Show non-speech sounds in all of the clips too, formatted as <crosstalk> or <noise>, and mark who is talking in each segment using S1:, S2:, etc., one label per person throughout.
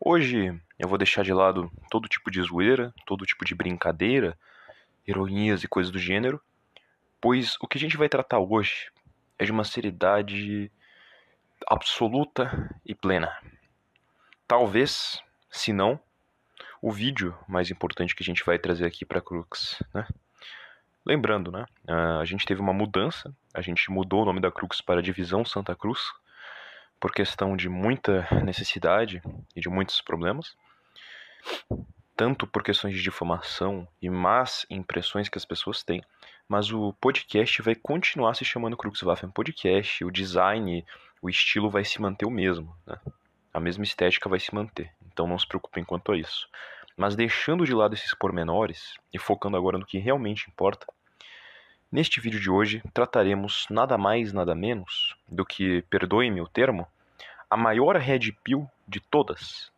S1: Hoje eu vou deixar de lado todo tipo de zoeira, todo tipo de brincadeira, ironias e coisas do gênero, pois o que a gente vai tratar hoje é de uma seriedade absoluta e plena. Talvez, se não, o vídeo mais importante que a gente vai trazer aqui para Crux, né? Lembrando, né? A gente teve uma mudança, a gente mudou o nome da Crux para Divisão Santa Cruz, por questão de muita necessidade e de muitos problemas, tanto por questões de difamação e más impressões que as pessoas têm, mas o podcast vai continuar se chamando Cruxwaffen Podcast, o design, o estilo vai se manter o mesmo, né? a mesma estética vai se manter, então não se preocupem quanto a isso. Mas deixando de lado esses pormenores e focando agora no que realmente importa, Neste vídeo de hoje trataremos nada mais nada menos do que, perdoe-me o termo, a maior red pill de todas.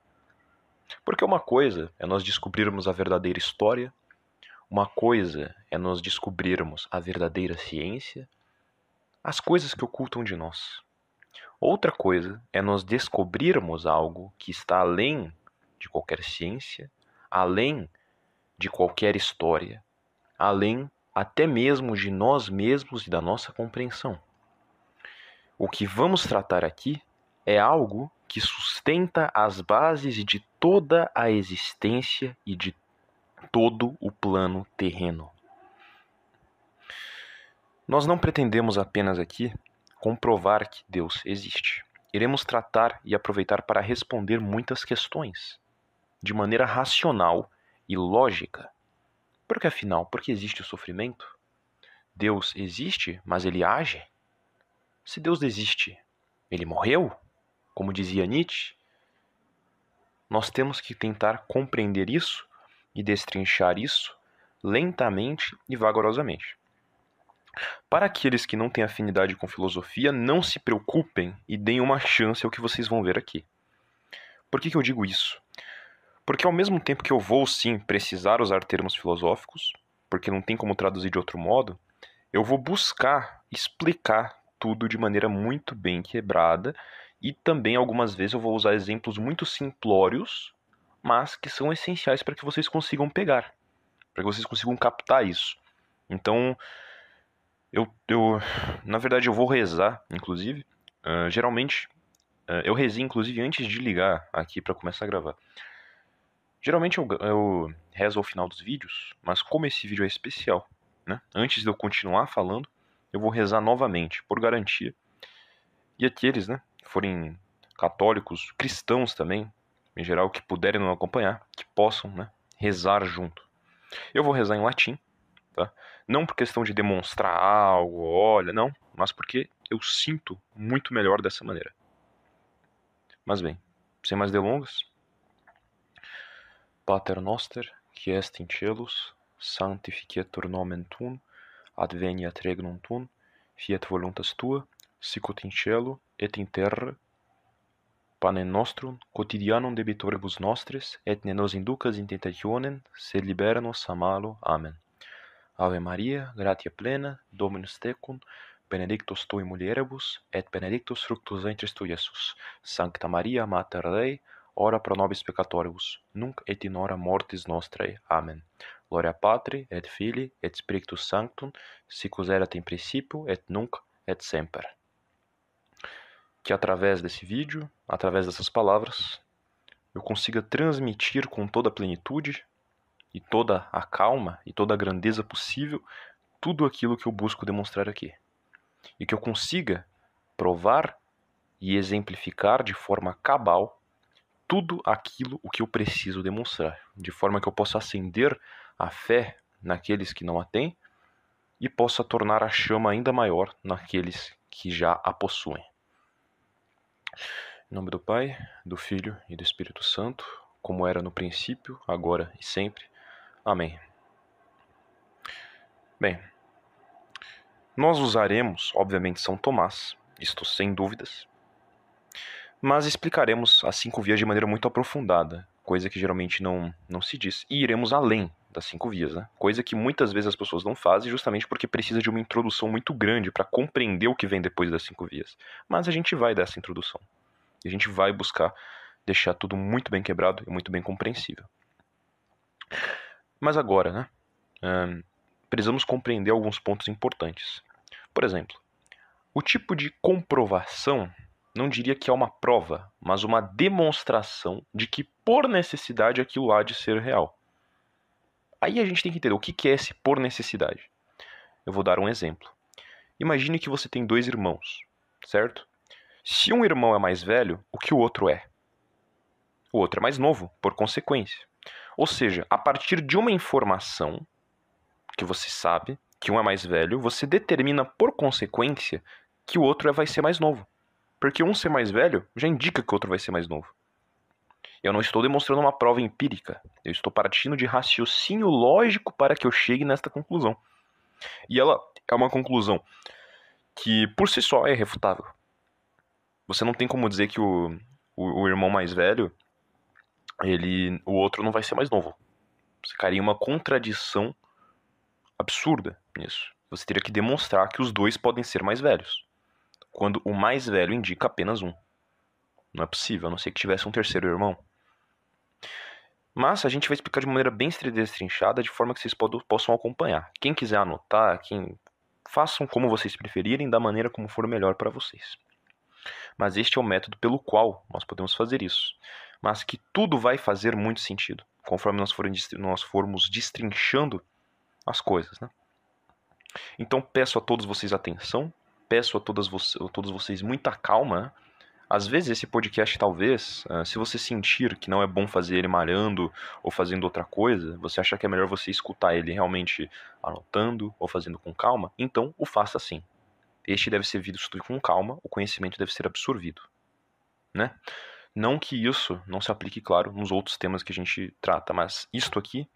S1: Porque uma coisa é nós descobrirmos a verdadeira história, uma coisa é nós descobrirmos a verdadeira ciência, as coisas que ocultam de nós. Outra coisa é nós descobrirmos algo que está além de qualquer ciência, além de qualquer história, além até mesmo de nós mesmos e da nossa compreensão. O que vamos tratar aqui é algo que sustenta as bases de toda a existência e de todo o plano terreno. Nós não pretendemos apenas aqui comprovar que Deus existe. Iremos tratar e aproveitar para responder muitas questões de maneira racional e lógica porque afinal, por que existe o sofrimento? Deus existe, mas ele age? Se Deus existe, ele morreu? Como dizia Nietzsche? Nós temos que tentar compreender isso e destrinchar isso lentamente e vagarosamente. Para aqueles que não têm afinidade com filosofia, não se preocupem e deem uma chance ao que vocês vão ver aqui. Por que, que eu digo isso? Porque ao mesmo tempo que eu vou sim precisar usar termos filosóficos, porque não tem como traduzir de outro modo, eu vou buscar explicar tudo de maneira muito bem quebrada e também algumas vezes eu vou usar exemplos muito simplórios, mas que são essenciais para que vocês consigam pegar, para que vocês consigam captar isso. Então, eu, eu na verdade eu vou rezar, inclusive, uh, geralmente uh, eu rezei inclusive antes de ligar aqui para começar a gravar. Geralmente eu, eu rezo ao final dos vídeos, mas como esse vídeo é especial, né? Antes de eu continuar falando, eu vou rezar novamente, por garantia. E aqueles, né, forem católicos, cristãos também, em geral, que puderem não acompanhar, que possam, né, rezar junto. Eu vou rezar em latim, tá? Não por questão de demonstrar algo, olha, não, mas porque eu sinto muito melhor dessa maneira. Mas bem, sem mais delongas, Pater noster, qui est in celus, sanctificetur nomen tuum, adveniat regnum tuum, fiat voluntas tua, sicut in cielo et in terra, panem nostrum quotidianum debitoribus nostris, et ne nos inducas in tentationem, sed libera nos a malo. Amen. Ave Maria, gratia plena, Dominus tecum, benedictus tui mulieribus, et benedictus fructus ventris tui, Iesus. Sancta Maria, Mater Dei, ora pro nobis peccatoribus, nunc et in hora mortis nostrae. Amen. Gloria Patri, et Filii, et Spiritus Sanctum, sic us erat in principio, et nunc, et semper. Que através desse vídeo, através dessas palavras, eu consiga transmitir com toda a plenitude e toda a calma e toda a grandeza possível tudo aquilo que eu busco demonstrar aqui. E que eu consiga provar e exemplificar de forma cabal tudo aquilo o que eu preciso demonstrar, de forma que eu possa acender a fé naqueles que não a têm e possa tornar a chama ainda maior naqueles que já a possuem. Em nome do Pai, do Filho e do Espírito Santo, como era no princípio, agora e sempre. Amém. Bem, nós usaremos, obviamente, São Tomás, isto sem dúvidas, mas explicaremos as cinco vias de maneira muito aprofundada, coisa que geralmente não, não se diz, e iremos além das cinco vias, né? coisa que muitas vezes as pessoas não fazem justamente porque precisa de uma introdução muito grande para compreender o que vem depois das cinco vias. Mas a gente vai dar essa introdução, e a gente vai buscar deixar tudo muito bem quebrado e muito bem compreensível. Mas agora, né? Um, precisamos compreender alguns pontos importantes. Por exemplo, o tipo de comprovação não diria que é uma prova, mas uma demonstração de que por necessidade aquilo há de ser real. Aí a gente tem que entender o que é esse por necessidade. Eu vou dar um exemplo. Imagine que você tem dois irmãos, certo? Se um irmão é mais velho, o que o outro é? O outro é mais novo, por consequência. Ou seja, a partir de uma informação que você sabe, que um é mais velho, você determina por consequência que o outro vai ser mais novo. Porque um ser mais velho já indica que o outro vai ser mais novo. Eu não estou demonstrando uma prova empírica. Eu estou partindo de raciocínio lógico para que eu chegue nesta conclusão. E ela é uma conclusão que, por si só, é refutável. Você não tem como dizer que o, o, o irmão mais velho ele, o outro não vai ser mais novo. Ficaria uma contradição absurda nisso. Você teria que demonstrar que os dois podem ser mais velhos, quando o mais velho indica apenas um. Não é possível, a não ser que tivesse um terceiro irmão. Mas a gente vai explicar de maneira bem destrinchada, de forma que vocês possam acompanhar. Quem quiser anotar, quem façam como vocês preferirem, da maneira como for melhor para vocês. Mas este é o método pelo qual nós podemos fazer isso mas que tudo vai fazer muito sentido, conforme nós, nós formos destrinchando as coisas. Né? Então peço a todos vocês atenção, peço a, todas a todos vocês muita calma. Né? Às vezes esse podcast, talvez, uh, se você sentir que não é bom fazer ele malhando ou fazendo outra coisa, você achar que é melhor você escutar ele realmente anotando ou fazendo com calma, então o faça assim. Este deve ser visto com calma, o conhecimento deve ser absorvido. Né? Não que isso não se aplique, claro, nos outros temas que a gente trata, mas isto aqui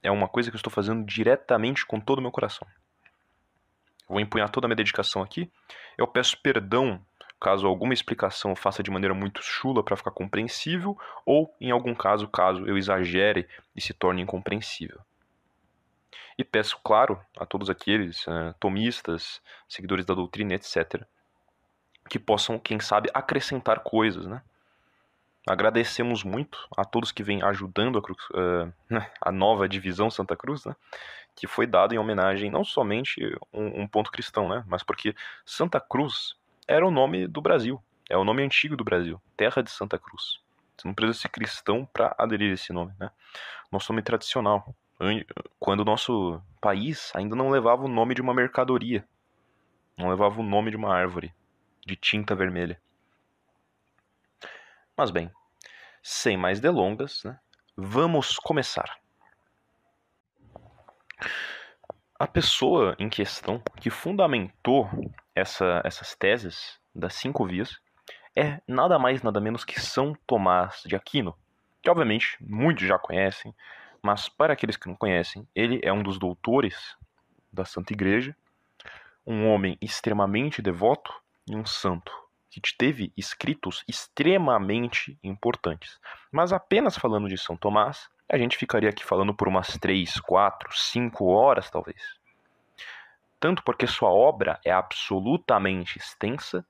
S1: é uma coisa que eu estou fazendo diretamente com todo o meu coração. Vou empunhar toda a minha dedicação aqui. Eu peço perdão caso alguma explicação faça de maneira muito chula para ficar compreensível, ou em algum caso, caso eu exagere e se torne incompreensível. E peço, claro, a todos aqueles uh, tomistas, seguidores da doutrina, etc., que possam, quem sabe, acrescentar coisas, né? Agradecemos muito a todos que vêm ajudando a, Cruz, uh, a nova divisão Santa Cruz, né? que foi dado em homenagem não somente um, um, ponto cristão, né? mas porque Santa Cruz era o nome do Brasil, é o nome antigo do Brasil, Terra de Santa Cruz. Você não precisa ser cristão para aderir a esse nome, né? Nosso nome tradicional, quando o nosso país ainda não levava o nome de uma mercadoria, não levava o nome de uma árvore de tinta vermelha. Mas bem, sem mais delongas, né, vamos começar. A pessoa em questão que fundamentou essa, essas teses das cinco vias é nada mais nada menos que São Tomás de Aquino, que obviamente muitos já conhecem, mas para aqueles que não conhecem, ele é um dos doutores da Santa Igreja, um homem extremamente devoto e um santo que teve escritos extremamente importantes. Mas apenas falando de São Tomás, a gente ficaria aqui falando por umas 3, 4, 5 horas talvez. Tanto porque sua obra é absolutamente extensa,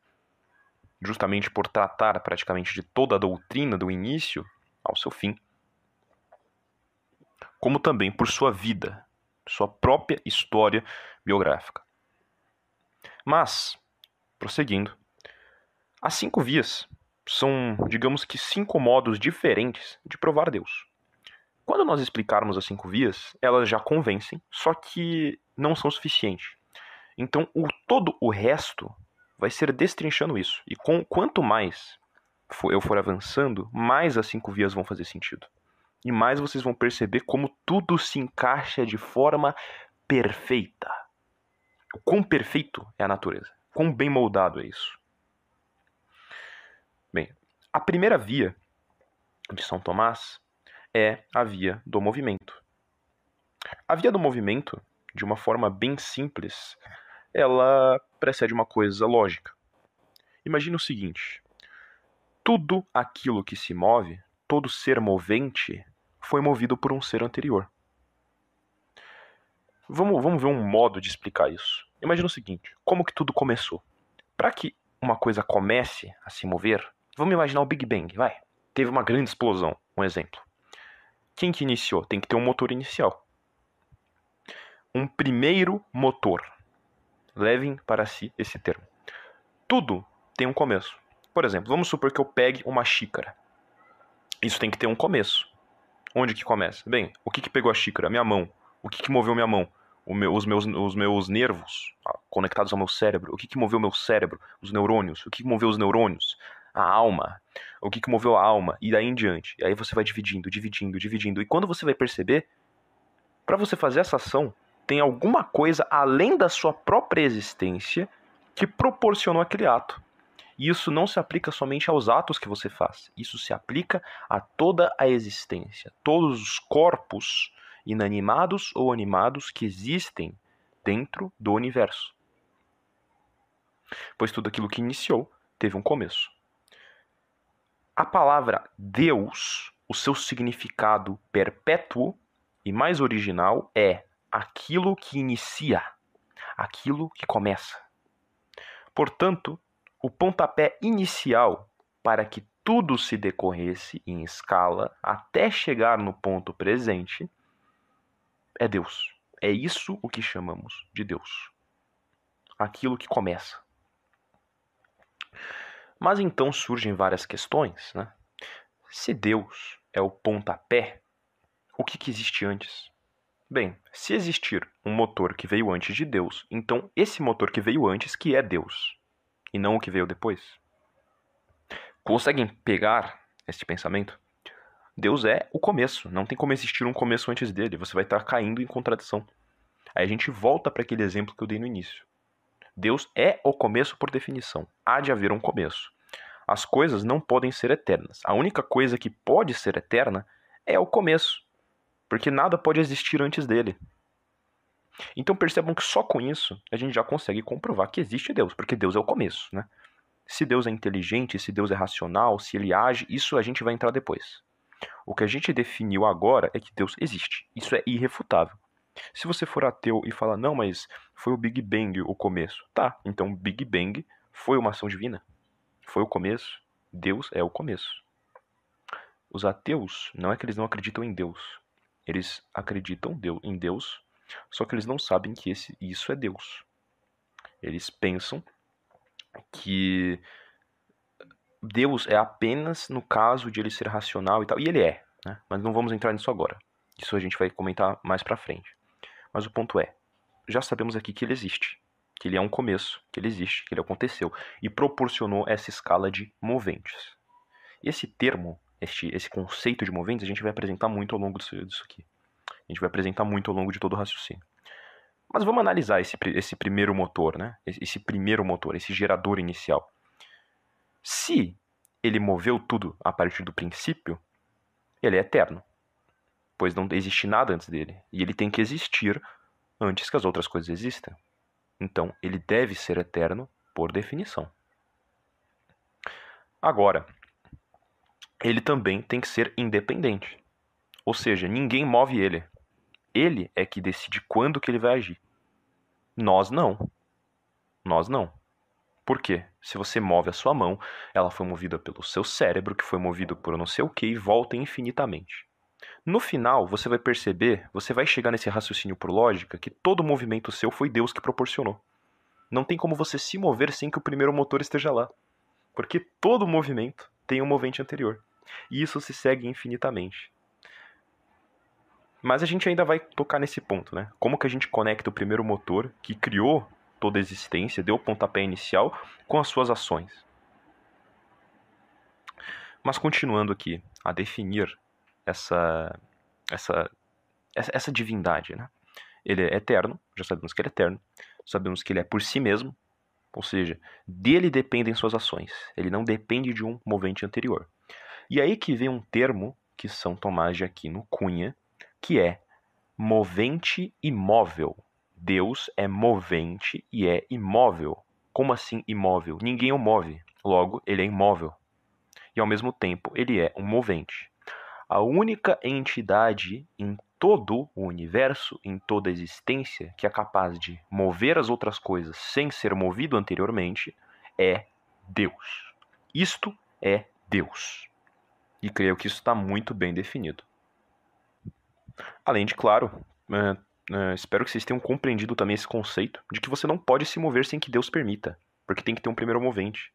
S1: justamente por tratar praticamente de toda a doutrina do início ao seu fim, como também por sua vida, sua própria história biográfica. Mas, prosseguindo, as cinco vias são, digamos que, cinco modos diferentes de provar Deus. Quando nós explicarmos as cinco vias, elas já convencem, só que não são suficientes. Então, o, todo o resto vai ser destrinchando isso. E com quanto mais for, eu for avançando, mais as cinco vias vão fazer sentido. E mais vocês vão perceber como tudo se encaixa de forma perfeita. O quão perfeito é a natureza. Quão bem moldado é isso. Bem, a primeira via de São Tomás é a via do movimento. A via do movimento, de uma forma bem simples, ela precede uma coisa lógica. Imagine o seguinte: tudo aquilo que se move, todo ser movente, foi movido por um ser anterior. Vamos, vamos ver um modo de explicar isso. Imagina o seguinte: como que tudo começou? Para que uma coisa comece a se mover, vamos imaginar o Big Bang, vai. Teve uma grande explosão, um exemplo. Quem que iniciou? Tem que ter um motor inicial. Um primeiro motor. Levem para si esse termo. Tudo tem um começo. Por exemplo, vamos supor que eu pegue uma xícara. Isso tem que ter um começo. Onde que começa? Bem, o que, que pegou a xícara? Minha mão. O que, que moveu minha mão? Meu, os, meus, os meus nervos ah, conectados ao meu cérebro. O que, que moveu meu cérebro? Os neurônios. O que, que moveu os neurônios? A alma. O que, que moveu a alma? E daí em diante. E aí você vai dividindo, dividindo, dividindo. E quando você vai perceber, para você fazer essa ação, tem alguma coisa além da sua própria existência que proporcionou aquele ato. E isso não se aplica somente aos atos que você faz, isso se aplica a toda a existência, todos os corpos inanimados ou animados que existem dentro do universo. Pois tudo aquilo que iniciou teve um começo. A palavra Deus, o seu significado perpétuo e mais original é aquilo que inicia, aquilo que começa. Portanto, o pontapé inicial para que tudo se decorresse em escala até chegar no ponto presente é Deus. É isso o que chamamos de Deus. Aquilo que começa. Mas então surgem várias questões, né? Se Deus é o pontapé, o que, que existe antes? Bem, se existir um motor que veio antes de Deus, então esse motor que veio antes que é Deus e não o que veio depois? Conseguem pegar este pensamento? Deus é o começo, não tem como existir um começo antes dele, você vai estar caindo em contradição. Aí a gente volta para aquele exemplo que eu dei no início. Deus é o começo por definição, há de haver um começo. As coisas não podem ser eternas. A única coisa que pode ser eterna é o começo, porque nada pode existir antes dele. Então percebam que só com isso a gente já consegue comprovar que existe Deus, porque Deus é o começo, né? Se Deus é inteligente, se Deus é racional, se ele age, isso a gente vai entrar depois. O que a gente definiu agora é que Deus existe. Isso é irrefutável. Se você for ateu e falar, não, mas foi o Big Bang o começo. Tá, então Big Bang foi uma ação divina. Foi o começo. Deus é o começo. Os ateus, não é que eles não acreditam em Deus. Eles acreditam em Deus só que eles não sabem que esse, isso é Deus. Eles pensam que Deus é apenas no caso de ele ser racional e tal. E ele é, né? Mas não vamos entrar nisso agora. Isso a gente vai comentar mais pra frente. Mas o ponto é, já sabemos aqui que ele existe. Que ele é um começo, que ele existe, que ele aconteceu. E proporcionou essa escala de moventes. Esse termo, este, esse conceito de moventes, a gente vai apresentar muito ao longo disso, aqui. A gente vai apresentar muito ao longo de todo o raciocínio. Mas vamos analisar esse, esse primeiro motor, né? Esse primeiro motor, esse gerador inicial. Se ele moveu tudo a partir do princípio, ele é eterno. Pois não existe nada antes dele. E ele tem que existir antes que as outras coisas existam. Então, ele deve ser eterno por definição. Agora, ele também tem que ser independente. Ou seja, ninguém move ele. Ele é que decide quando que ele vai agir. Nós não. Nós não. Por quê? Se você move a sua mão, ela foi movida pelo seu cérebro, que foi movido por não sei o que, e volta infinitamente. No final, você vai perceber, você vai chegar nesse raciocínio por lógica, que todo movimento seu foi Deus que proporcionou. Não tem como você se mover sem que o primeiro motor esteja lá. Porque todo movimento tem um movente anterior. E isso se segue infinitamente. Mas a gente ainda vai tocar nesse ponto, né? Como que a gente conecta o primeiro motor que criou toda a existência, deu o pontapé inicial, com as suas ações. Mas continuando aqui a definir essa, essa, essa divindade, né? Ele é eterno, já sabemos que ele é eterno, sabemos que ele é por si mesmo, ou seja, dele dependem suas ações, ele não depende de um movente anterior. E aí que vem um termo que São Tomás de Aquino cunha, que é movente e móvel. Deus é movente e é imóvel. Como assim imóvel? Ninguém o move, logo, ele é imóvel. E ao mesmo tempo, ele é um movente. A única entidade em todo o universo, em toda a existência, que é capaz de mover as outras coisas sem ser movido anteriormente, é Deus. Isto é Deus. E creio que isso está muito bem definido. Além de, claro, é, é, espero que vocês tenham compreendido também esse conceito de que você não pode se mover sem que Deus permita, porque tem que ter um primeiro movente.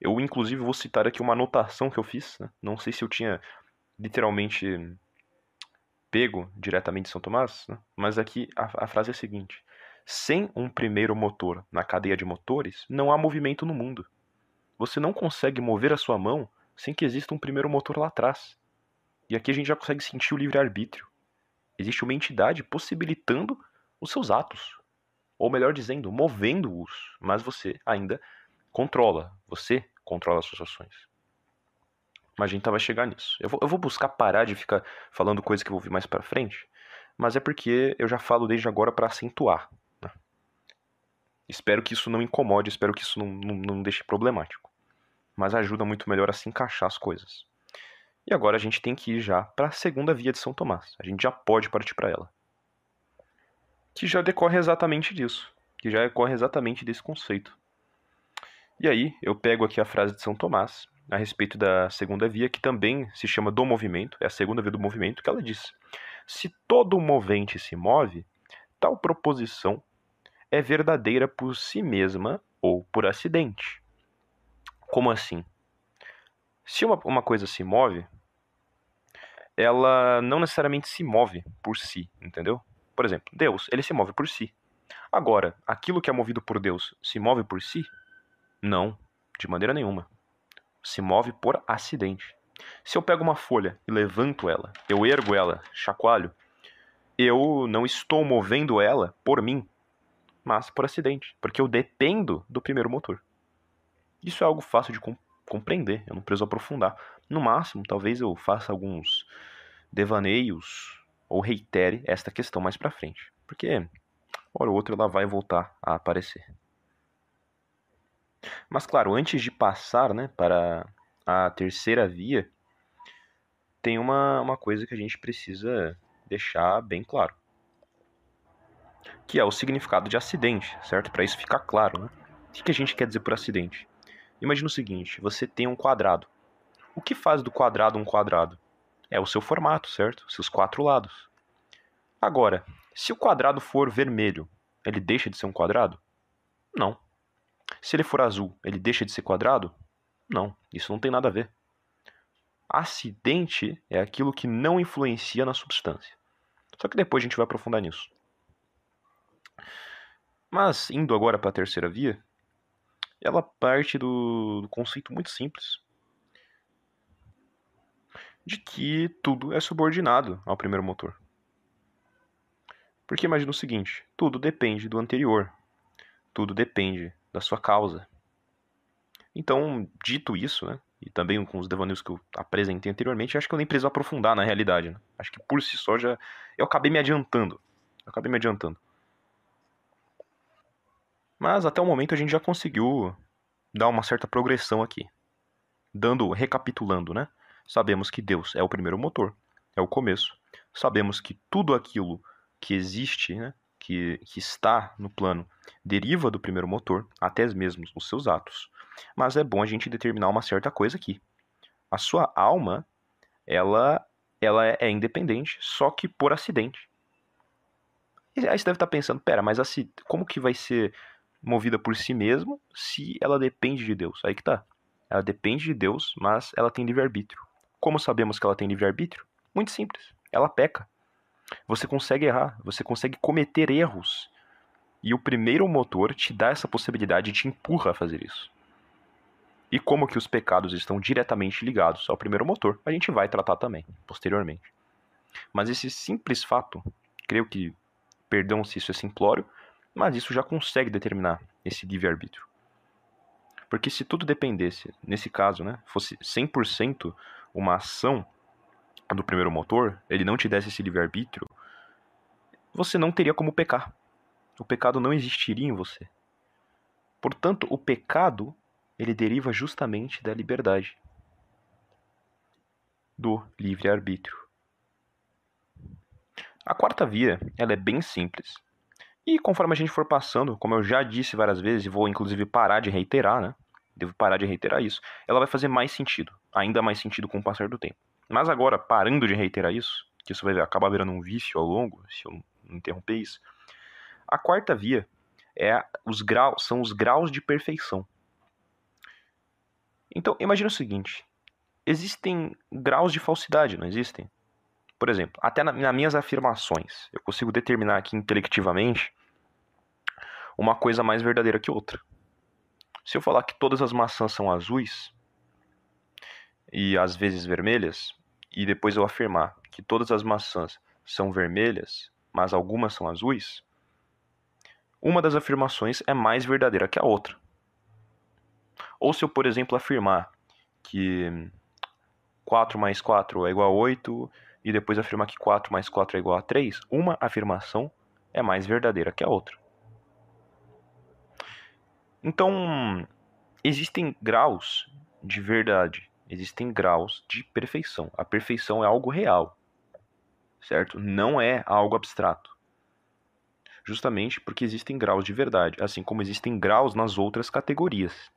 S1: Eu, inclusive, vou citar aqui uma anotação que eu fiz. Né? Não sei se eu tinha literalmente pego diretamente de São Tomás, né? mas aqui a, a frase é a seguinte: sem um primeiro motor na cadeia de motores, não há movimento no mundo. Você não consegue mover a sua mão sem que exista um primeiro motor lá atrás. E aqui a gente já consegue sentir o livre-arbítrio. Existe uma entidade possibilitando os seus atos. Ou melhor dizendo, movendo-os. Mas você ainda controla. Você controla as suas ações. Mas a gente vai chegar nisso. Eu vou, eu vou buscar parar de ficar falando coisas que eu vou ouvir mais pra frente. Mas é porque eu já falo desde agora para acentuar. Né? Espero que isso não incomode, espero que isso não, não, não deixe problemático. Mas ajuda muito melhor a se encaixar as coisas. E agora a gente tem que ir já para a segunda via de São Tomás. A gente já pode partir para ela. Que já decorre exatamente disso. Que já decorre exatamente desse conceito. E aí, eu pego aqui a frase de São Tomás a respeito da segunda via, que também se chama do movimento, é a segunda via do movimento, que ela diz: Se todo movente se move, tal proposição é verdadeira por si mesma ou por acidente. Como assim? Se uma, uma coisa se move, ela não necessariamente se move por si, entendeu? Por exemplo, Deus, ele se move por si. Agora, aquilo que é movido por Deus se move por si? Não, de maneira nenhuma. Se move por acidente. Se eu pego uma folha e levanto ela, eu ergo ela, chacoalho, eu não estou movendo ela por mim, mas por acidente, porque eu dependo do primeiro motor. Isso é algo fácil de compreender, eu não preciso aprofundar. No máximo, talvez eu faça alguns devaneios ou reitere esta questão mais para frente, porque hora ou outra ela vai voltar a aparecer. Mas claro, antes de passar né, para a terceira via, tem uma, uma coisa que a gente precisa deixar bem claro. Que é o significado de acidente, certo? Para isso ficar claro, né? O que a gente quer dizer por acidente? Imagina o seguinte: você tem um quadrado. O que faz do quadrado um quadrado? É o seu formato, certo? Seus quatro lados. Agora, se o quadrado for vermelho, ele deixa de ser um quadrado? Não. Se ele for azul, ele deixa de ser quadrado? Não, isso não tem nada a ver. Acidente é aquilo que não influencia na substância. Só que depois a gente vai aprofundar nisso. Mas, indo agora para a terceira via, ela parte do, do conceito muito simples de que tudo é subordinado ao primeiro motor. Porque imagina o seguinte: tudo depende do anterior, tudo depende da sua causa. Então, dito isso, né, e também com os devaneios que eu apresentei anteriormente, acho que eu nem preciso aprofundar na realidade. Né? Acho que por si só já eu acabei me adiantando. Eu acabei me adiantando. Mas até o momento a gente já conseguiu dar uma certa progressão aqui. Dando, recapitulando, né? Sabemos que Deus é o primeiro motor, é o começo. Sabemos que tudo aquilo que existe, né, que, que está no plano, deriva do primeiro motor, até mesmo os seus atos. Mas é bom a gente determinar uma certa coisa aqui. A sua alma, ela, ela é independente, só que por acidente. E aí você deve estar pensando, pera, mas assim, como que vai ser movida por si mesmo se ela depende de Deus. Aí que tá. Ela depende de Deus, mas ela tem livre-arbítrio. Como sabemos que ela tem livre-arbítrio? Muito simples. Ela peca. Você consegue errar, você consegue cometer erros. E o primeiro motor te dá essa possibilidade e te empurra a fazer isso. E como que os pecados estão diretamente ligados ao primeiro motor, a gente vai tratar também, posteriormente. Mas esse simples fato, creio que, perdão se isso é simplório, mas isso já consegue determinar esse livre-arbítrio. Porque se tudo dependesse, nesse caso, né, fosse 100% uma ação do primeiro motor, ele não te desse esse livre-arbítrio, você não teria como pecar. O pecado não existiria em você. Portanto, o pecado ele deriva justamente da liberdade, do livre-arbítrio. A quarta via, ela é bem simples. E conforme a gente for passando, como eu já disse várias vezes, e vou inclusive parar de reiterar, né? Devo parar de reiterar isso. Ela vai fazer mais sentido, ainda mais sentido com o passar do tempo. Mas agora, parando de reiterar isso, que isso vai acabar virando um vício ao longo, se eu interromper isso. A quarta via é os graus, são os graus de perfeição. Então, imagina o seguinte: existem graus de falsidade, não existem? Por exemplo, até nas na minhas afirmações, eu consigo determinar aqui intelectivamente uma coisa mais verdadeira que outra. Se eu falar que todas as maçãs são azuis e às vezes vermelhas, e depois eu afirmar que todas as maçãs são vermelhas, mas algumas são azuis, uma das afirmações é mais verdadeira que a outra. Ou se eu, por exemplo, afirmar que 4 mais 4 é igual a 8 e depois afirmar que 4 mais 4 é igual a 3, uma afirmação é mais verdadeira que a outra. Então, existem graus de verdade, existem graus de perfeição. A perfeição é algo real, certo? Não é algo abstrato. Justamente porque existem graus de verdade, assim como existem graus nas outras categorias.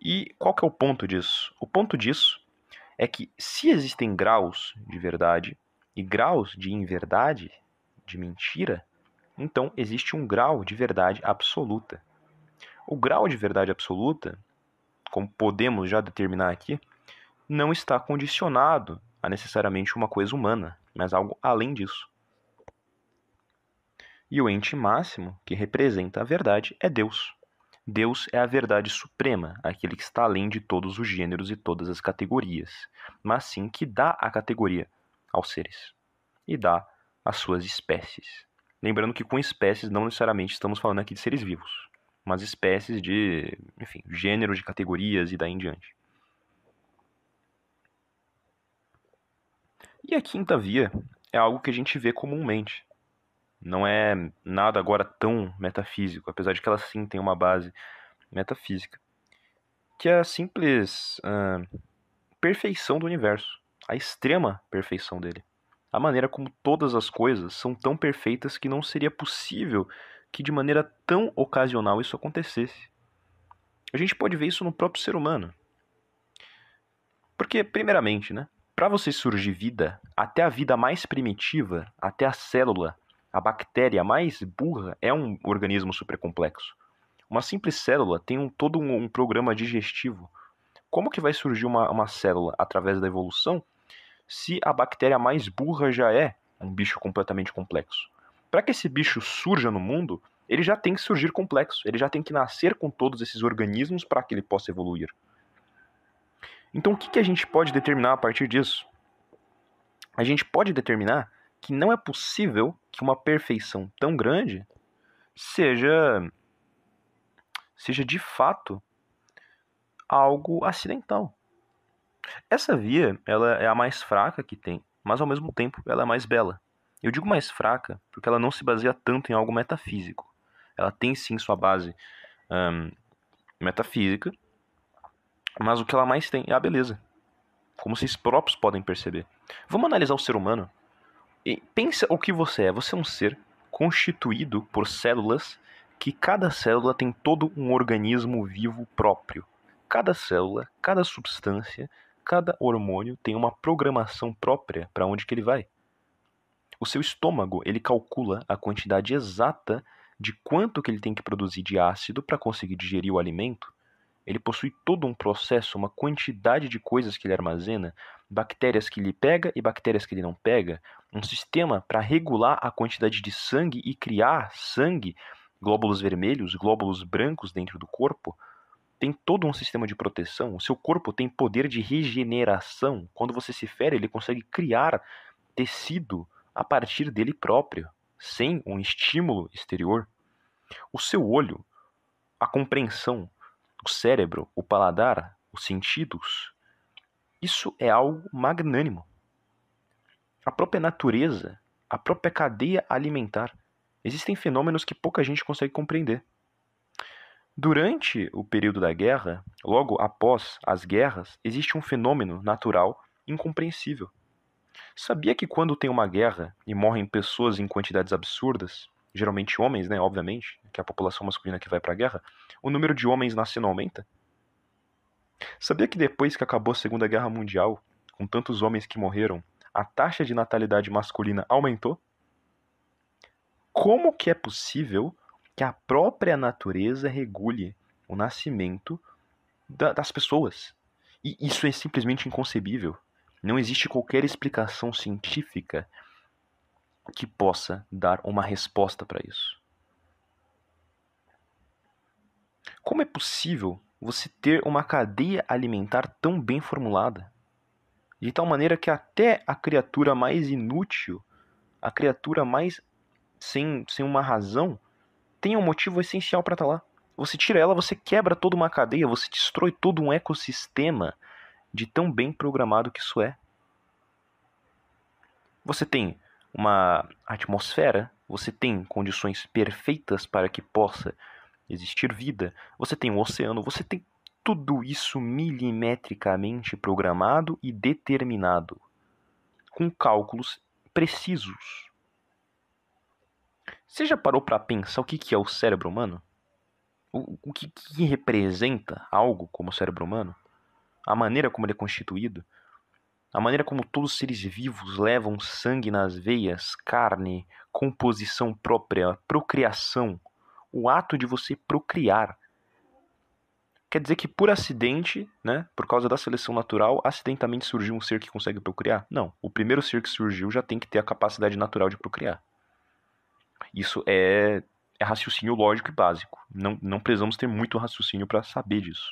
S1: E qual que é o ponto disso? O ponto disso é que se existem graus de verdade e graus de inverdade, de mentira, então existe um grau de verdade absoluta. O grau de verdade absoluta, como podemos já determinar aqui, não está condicionado a necessariamente uma coisa humana, mas algo além disso. E o ente máximo, que representa a verdade, é Deus. Deus é a verdade suprema, aquele que está além de todos os gêneros e todas as categorias, mas sim que dá a categoria aos seres e dá às suas espécies. Lembrando que com espécies não necessariamente estamos falando aqui de seres vivos umas espécies de, enfim, gêneros de categorias e daí em diante. E a quinta via é algo que a gente vê comumente. Não é nada agora tão metafísico, apesar de que ela sim tem uma base metafísica, que é a simples uh, perfeição do universo, a extrema perfeição dele. A maneira como todas as coisas são tão perfeitas que não seria possível que de maneira tão ocasional isso acontecesse. A gente pode ver isso no próprio ser humano. Porque, primeiramente, né, para você surgir vida, até a vida mais primitiva, até a célula, a bactéria mais burra, é um organismo supercomplexo. Uma simples célula tem um, todo um, um, programa digestivo. Como que vai surgir uma, uma célula através da evolução se a bactéria mais burra já é um bicho completamente complexo? Para que esse bicho surja no mundo, ele já tem que surgir complexo, ele já tem que nascer com todos esses organismos para que ele possa evoluir. Então, o que, que a gente pode determinar a partir disso? A gente pode determinar que não é possível que uma perfeição tão grande seja seja de fato algo acidental. Essa via, ela é a mais fraca que tem, mas ao mesmo tempo ela é mais bela. Eu digo mais fraca porque ela não se baseia tanto em algo metafísico. Ela tem sim sua base metafísica, mas o que ela mais tem é a beleza. Como vocês próprios podem perceber. Vamos analisar o ser humano. E pensa o que você é. Você é um ser constituído por células que cada célula tem todo um organismo vivo próprio. Cada célula, cada substância, cada hormônio tem uma programação própria para onde que ele vai. O seu estômago, ele calcula a quantidade exata de quanto que ele tem que produzir de ácido para conseguir digerir o alimento. Ele possui todo um processo, uma quantidade de coisas que ele armazena, bactérias que ele pega e bactérias que ele não pega, um sistema para regular a quantidade de sangue e criar sangue, glóbulos vermelhos, glóbulos brancos dentro do corpo. Tem todo um sistema de proteção. O seu corpo tem poder de regeneração. Quando você se fere, ele consegue criar tecido a partir dele próprio, sem um estímulo exterior. O seu olho, a compreensão, o cérebro, o paladar, os sentidos, isso é algo magnânimo. A própria natureza a própria cadeia alimentar. Existem fenômenos que pouca gente consegue compreender. Durante o período da guerra, logo após as guerras, existe um fenômeno natural incompreensível. Sabia que quando tem uma guerra e morrem pessoas em quantidades absurdas, geralmente homens, né, obviamente, que é a população masculina que vai para a guerra, o número de homens nascendo aumenta? Sabia que depois que acabou a Segunda Guerra Mundial, com tantos homens que morreram, a taxa de natalidade masculina aumentou? Como que é possível que a própria natureza regule o nascimento da, das pessoas. E isso é simplesmente inconcebível. Não existe qualquer explicação científica que possa dar uma resposta para isso. Como é possível você ter uma cadeia alimentar tão bem formulada? De tal maneira que até a criatura mais inútil, a criatura mais sem, sem uma razão, tem um motivo essencial para estar tá lá. Você tira ela, você quebra toda uma cadeia, você destrói todo um ecossistema de tão bem programado que isso é. Você tem uma atmosfera, você tem condições perfeitas para que possa existir vida, você tem um oceano, você tem tudo isso milimetricamente programado e determinado, com cálculos precisos. Você já parou para pensar o que, é o cérebro humano? O, o que representa algo como o cérebro humano? A maneira como ele é constituído? A maneira como todos os seres vivos levam sangue nas veias, carne, composição própria, procriação, o ato de você procriar. Quer dizer que por acidente, né, por causa da seleção natural, acidentalmente surgiu um ser que consegue procriar? Não. O primeiro ser que surgiu já tem que ter a capacidade natural de procriar. Isso é, é raciocínio lógico e básico. Não, não precisamos ter muito raciocínio para saber disso.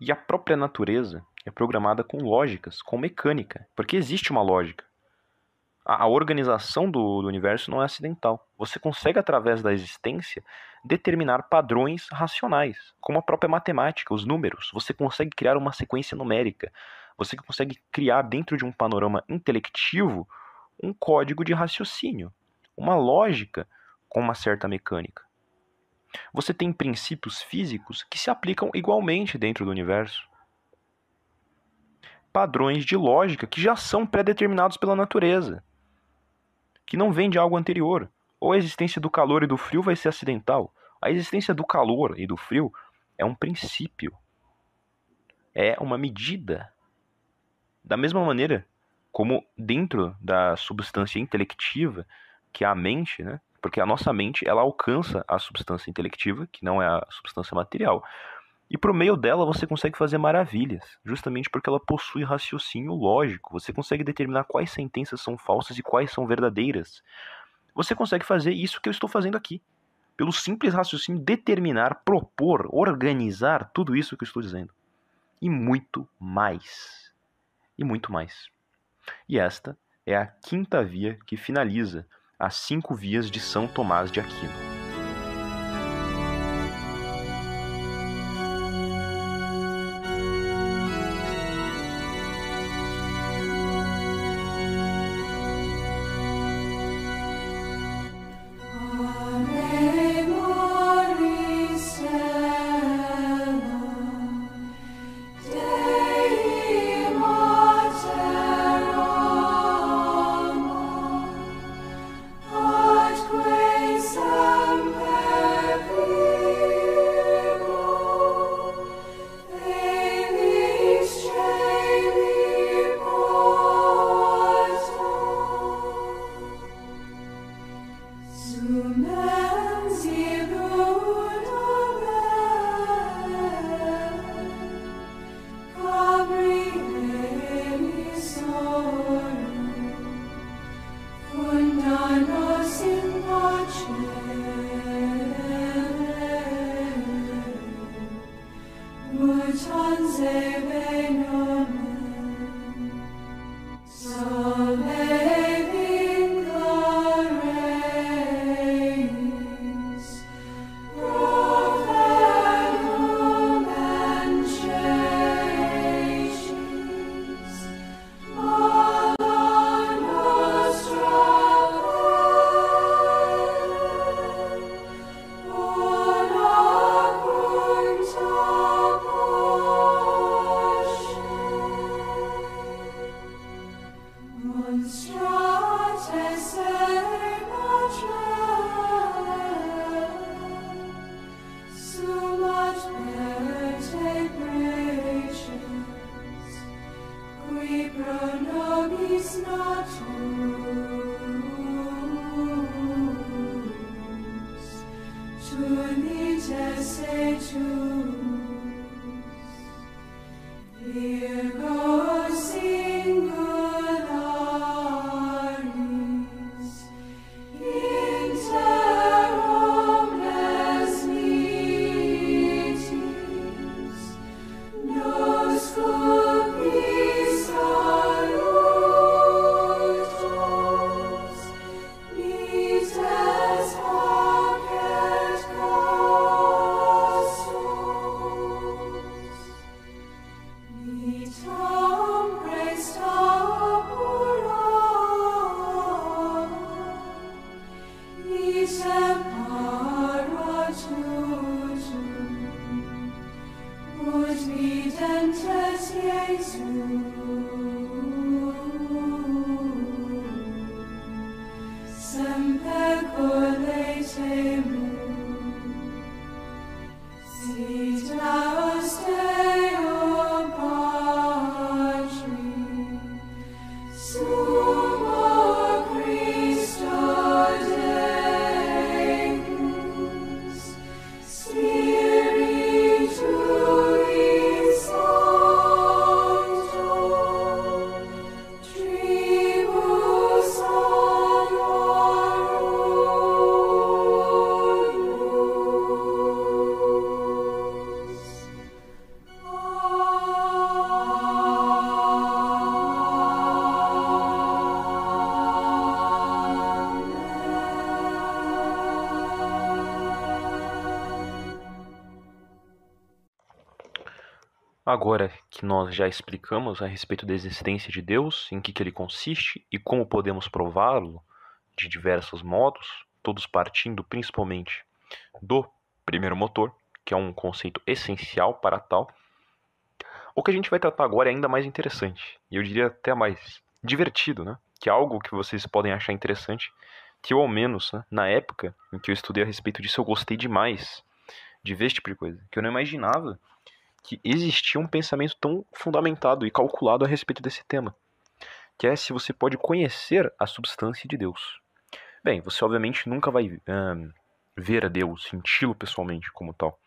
S1: E a própria natureza é programada com lógicas, com mecânica, porque existe uma lógica. A, a organização do, do universo não é acidental. Você consegue, através da existência, determinar padrões racionais, como a própria matemática, os números. Você consegue criar uma sequência numérica. Você consegue criar, dentro de um panorama intelectivo, um código de raciocínio, uma lógica com uma certa mecânica. Você tem princípios físicos que se aplicam igualmente dentro do universo. Padrões de lógica que já são pré-determinados pela natureza, que não vêm de algo anterior. Ou a existência do calor e do frio vai ser acidental. A existência do calor e do frio é um princípio, é uma medida. Da mesma maneira como dentro da substância intelectiva, que é a mente, né? Porque a nossa mente, ela alcança a substância intelectiva, que não é a substância material, e por meio dela você consegue fazer maravilhas, justamente porque ela possui raciocínio lógico. Você consegue determinar quais sentenças são falsas e quais são verdadeiras. Você consegue fazer isso que eu estou fazendo aqui. Pelo simples raciocínio, determinar, propor, organizar tudo isso que eu estou dizendo. E muito mais. E muito mais. E esta é a quinta via que finaliza as cinco vias de São Tomás de Aquino. Agora que nós já explicamos a respeito da existência de Deus, em que, que ele consiste e como podemos prová-lo de diversos modos, todos partindo principalmente do primeiro motor, que é um conceito essencial para tal, o que a gente vai tratar agora é ainda mais interessante, e eu diria até mais divertido, né? Que é algo que vocês podem achar interessante, que eu, ao menos, né, na época em que eu estudei a respeito disso, eu gostei demais de ver esse tipo de coisa, que eu não imaginava que existia um pensamento tão fundamentado e calculado a respeito desse tema, que é se você pode conhecer a substância de Deus. Bem, você obviamente nunca vai ver a Deus, senti-lo pessoalmente como tal.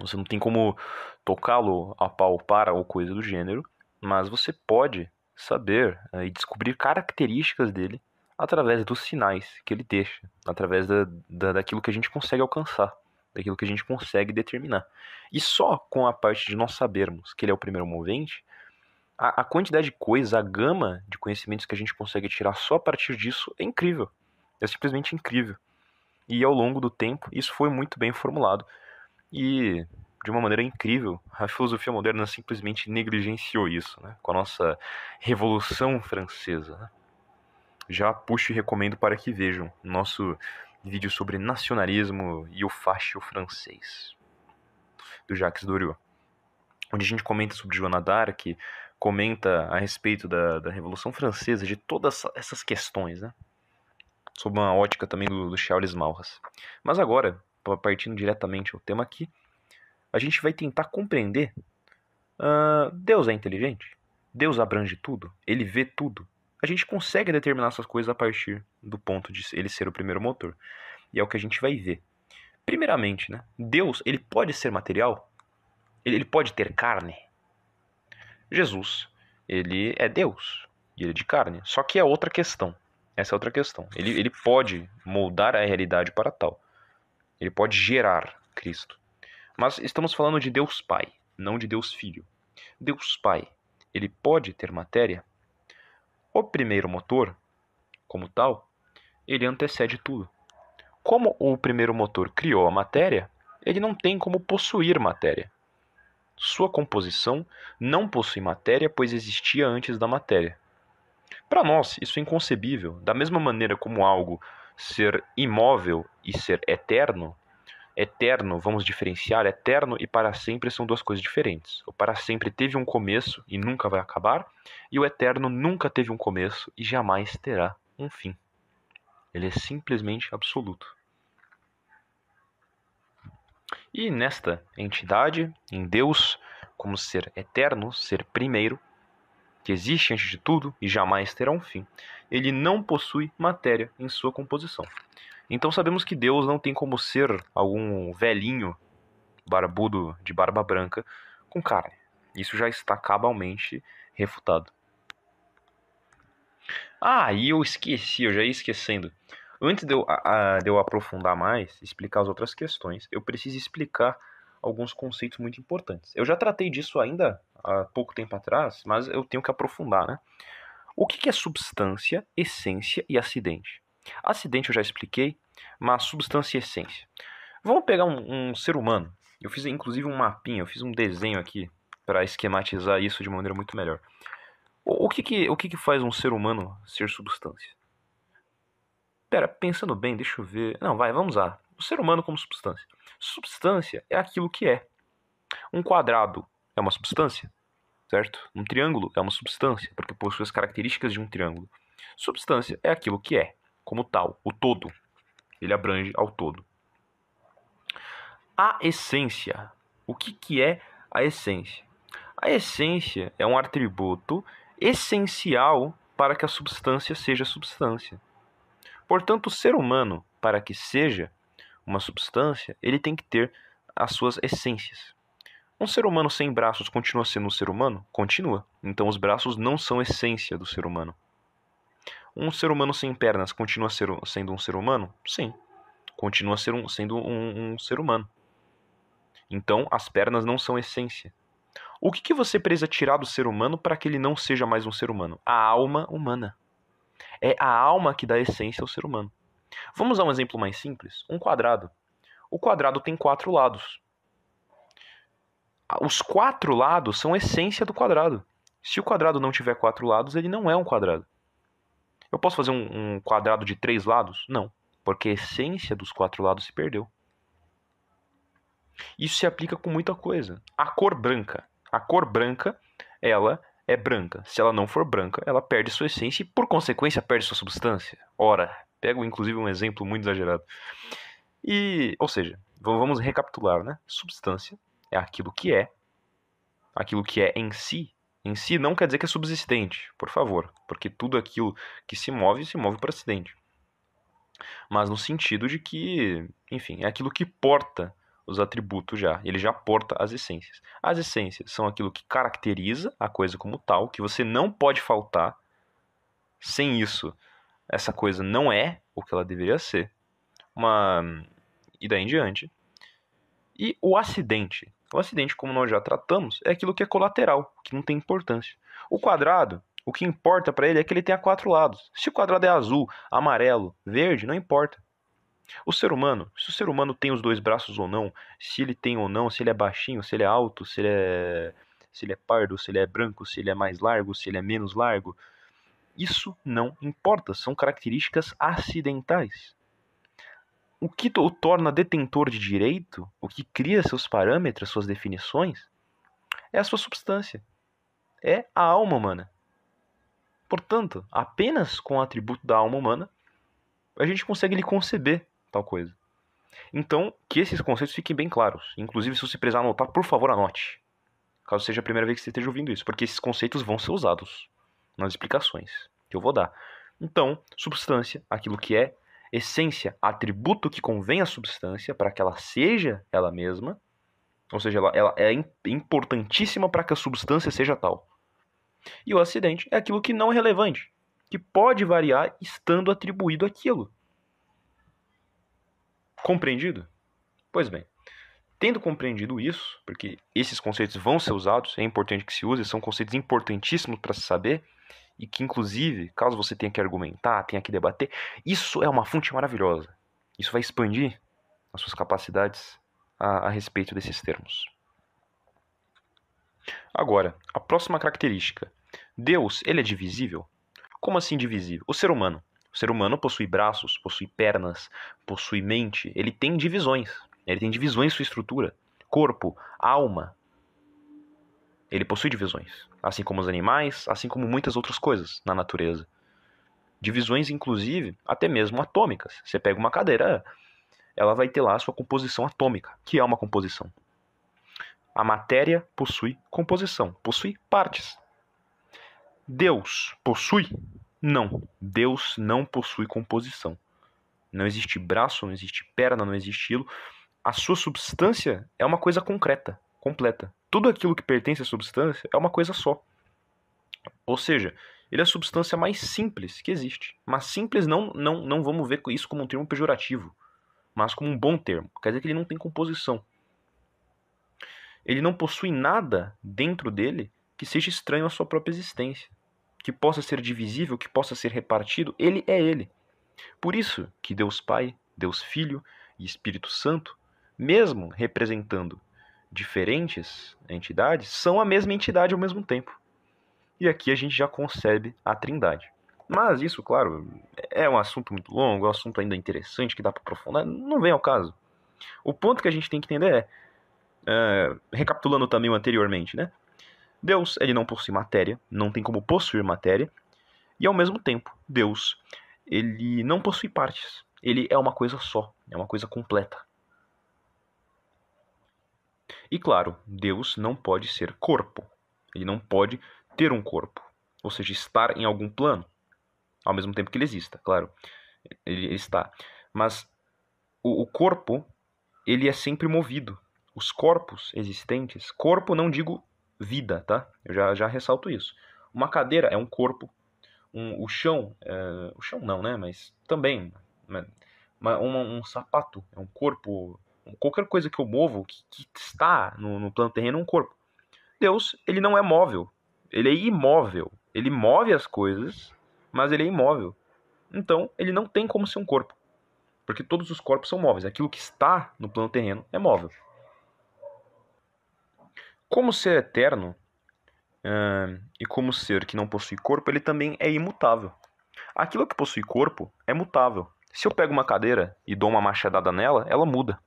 S1: Você não tem como tocá-lo, apalpar ou coisa do gênero, mas você pode saber uh, e descobrir características dele através dos sinais que ele deixa, através da, da, daquilo que a gente consegue alcançar daquilo que a gente consegue determinar. E só com a parte de nós sabermos que ele é o primeiro movente, a, a quantidade de coisas, a gama de conhecimentos que a gente consegue tirar só a partir disso é incrível. É simplesmente incrível. E ao longo do tempo, isso foi muito bem formulado. E de uma maneira incrível, a filosofia moderna simplesmente negligenciou isso, né? com a nossa Revolução Francesa. Né? Já puxo e recomendo para que vejam nosso vídeo sobre nacionalismo e o fácio francês, do Jacques Doriot, onde a gente comenta sobre Joana d'Arc, comenta a respeito da, da Revolução Francesa, de todas essas questões, né? Sob uma ótica também do, do Charles Maurras. Mas agora, partindo diretamente ao tema aqui, a gente vai tentar compreender uh, Deus é inteligente? Deus abrange tudo? Ele vê tudo? A gente consegue determinar essas coisas a partir do ponto de ele ser o primeiro motor. E é o que a gente vai ver. Primeiramente, né? Deus, ele pode ser material? Ele, pode ter carne? Jesus, ele é Deus e ele é de carne. Só que é outra questão. Essa é outra questão. Ele, ele pode moldar a realidade para tal. Ele pode gerar Cristo. Mas estamos falando de Deus Pai, não de Deus Filho. Deus Pai, ele pode ter matéria? O primeiro motor, como tal, ele antecede tudo. Como o primeiro motor criou a matéria, ele não tem como possuir matéria. Sua composição não possui matéria, pois existia antes da matéria. Para nós, isso é inconcebível. Da mesma maneira como algo ser imóvel e ser eterno, eterno, vamos diferenciar, eterno e para sempre são duas coisas diferentes. O para sempre teve um começo e nunca vai acabar, e o eterno nunca teve um começo e jamais terá um fim. Ele é simplesmente absoluto. E nesta entidade, em Deus, como ser eterno, ser primeiro, que existe antes de tudo e jamais terá um fim, ele não possui matéria em sua composição. Então sabemos que Deus não tem como ser algum velhinho barbudo de barba branca com carne. Isso já está cabalmente refutado. Ah, e eu esqueci, eu já ia esquecendo. Antes de eu, a, de eu aprofundar mais, explicar as outras questões, eu preciso explicar alguns conceitos muito importantes. Eu já tratei disso ainda há pouco tempo atrás, mas eu tenho que aprofundar, né? O que é substância, essência e acidente? Acidente eu já expliquei, mas substância e essência. Vamos pegar um, um ser humano. Eu fiz inclusive um mapinha, eu fiz um desenho aqui para esquematizar isso de maneira muito melhor. O, o, que, que, o que, que faz um ser humano ser substância? Pera, pensando bem, deixa eu ver. Não, vai, vamos lá. O ser humano como substância. Substância é aquilo que é. Um quadrado é uma substância, certo? Um triângulo é uma substância, porque possui as características de um triângulo. Substância é aquilo que é como tal, o todo. Ele abrange ao todo. A essência. O que, que é a essência? A essência é um atributo essencial para que a substância seja substância. Portanto, o ser humano, para que seja uma substância, ele tem que ter as suas essências. Um ser humano sem braços continua sendo um ser humano? Continua. Então, os braços não são essência do ser humano. Um ser humano sem pernas continua ser, sendo um ser humano? Sim. Continua ser um, sendo um, um, ser humano. Então, as pernas não são essência. O que, que você precisa tirar do ser humano para que ele não seja mais um ser humano? A alma humana. É a alma que dá essência ao ser humano. Vamos a um exemplo mais simples: um quadrado. O quadrado tem quatro lados. Os quatro lados são a essência do quadrado. Se o quadrado não tiver quatro lados, ele não é um quadrado. Eu posso fazer um, um quadrado de três lados? Não, porque a essência dos quatro lados se perdeu. Isso se aplica com muita coisa. A cor branca. A cor branca, ela é branca. Se ela não for branca, ela perde sua essência e, por consequência, perde sua substância. Ora, pego inclusive um exemplo muito exagerado. E, ou seja, vamos recapitular, né? Substância é aquilo que é, aquilo que é em si em si não quer dizer que é subsistente, por favor, porque tudo aquilo que se move, se move por acidente. Mas no sentido de que, enfim, é aquilo que porta os atributos já, ele já porta as essências. As essências são aquilo que caracteriza a coisa como tal, que você não pode faltar. Sem isso, essa coisa não é o que ela deveria ser. Uma e daí em diante. E o acidente, o acidente, como nós já tratamos, é aquilo que é colateral, que não tem importância. O quadrado, o que importa para ele é que ele tenha quatro lados. Se o quadrado é azul, amarelo, verde, não importa. O ser humano, se o ser humano tem os dois braços ou não, se ele tem ou não, se ele é baixinho, se ele é alto, se ele é, se ele é pardo, se ele é branco, se ele é mais largo, se ele é menos largo, isso não importa, são características acidentais o que o torna detentor de direito, o que cria seus parâmetros, suas definições, é a sua substância. É a alma humana. Portanto, apenas com o atributo da alma humana, a gente consegue lhe conceber tal coisa. Então, que esses conceitos fiquem bem claros. Inclusive, se você precisar anotar, por favor, anote. Caso seja a primeira vez que você esteja ouvindo isso, porque esses conceitos vão ser usados nas explicações que eu vou dar. Então, substância, aquilo que é essência, atributo que convém à substância para que ela seja ela mesma, ou seja, ela, ela é importantíssima para que a substância seja tal. E o acidente é aquilo que não é relevante, que pode variar estando atribuído aquilo. Compreendido? Pois bem, tendo compreendido isso, porque esses conceitos vão ser usados, é importante que se use, são conceitos importantíssimos para se saber, e que, inclusive, caso você tenha que argumentar, tenha que debater, isso é uma fonte maravilhosa. Isso vai expandir as suas capacidades a, a respeito desses termos. Agora, a próxima característica. Deus, ele é divisível? Como assim divisível? O ser humano. O ser humano possui braços, possui pernas, possui mente, ele tem divisões. Ele tem divisões em sua estrutura: corpo, alma. Ele possui divisões, assim como os animais, assim como muitas outras coisas na natureza. Divisões, inclusive, até mesmo atômicas. Você pega uma cadeira, ela vai ter lá a sua composição atômica, que é uma composição. A matéria possui composição, possui partes. Deus possui? Não. Deus não possui composição. Não existe braço, não existe perna, não existe hilo. A sua substância é uma coisa concreta, completa. Tudo aquilo que pertence à substância é uma coisa só. Ou seja, ele é a substância mais simples que existe. Mas simples não, não, não vamos ver isso como um termo pejorativo, mas como um bom termo. Quer dizer que ele não tem composição. Ele não possui nada dentro dele que seja estranho à sua própria existência, que possa ser divisível, que possa ser repartido. Ele é ele. Por isso que Deus Pai, Deus Filho e Espírito Santo, mesmo representando diferentes entidades, são a mesma entidade ao mesmo tempo. E aqui a gente já concebe a Trindade. Mas isso, claro, é um assunto muito longo, é um assunto ainda interessante que dá para aprofundar, não vem ao caso. O ponto que a gente tem que entender é é, recapitulando também o anteriormente, né? Deus, ele não possui matéria, não tem como possuir matéria, e ao mesmo tempo, Deus, ele não possui partes. Ele é uma coisa só, é uma coisa completa. E claro, Deus não pode ser corpo. Ele não pode ter um corpo, ou seja, estar em algum plano, ao mesmo tempo que ele exista, claro. Ele está. Mas o, o corpo, ele é sempre movido os corpos existentes, corpo não digo vida, tá? Eu já, já ressalto isso. Uma cadeira é um corpo, um, o chão, é, o chão não, né? Mas também, né? uma, um, um sapato é um corpo, qualquer coisa que eu movo, que, que está no, no plano terreno, é um corpo. Deus, ele não é móvel, ele é imóvel. Ele move as coisas, mas ele é imóvel. Então, ele não tem como ser um corpo. Porque todos os corpos são móveis. Aquilo que está no plano terreno é móvel. Como ser eterno uh, e como ser que não possui corpo, ele também é imutável. Aquilo que possui corpo é mutável. Se eu pego uma cadeira e dou uma machadada nela, ela muda.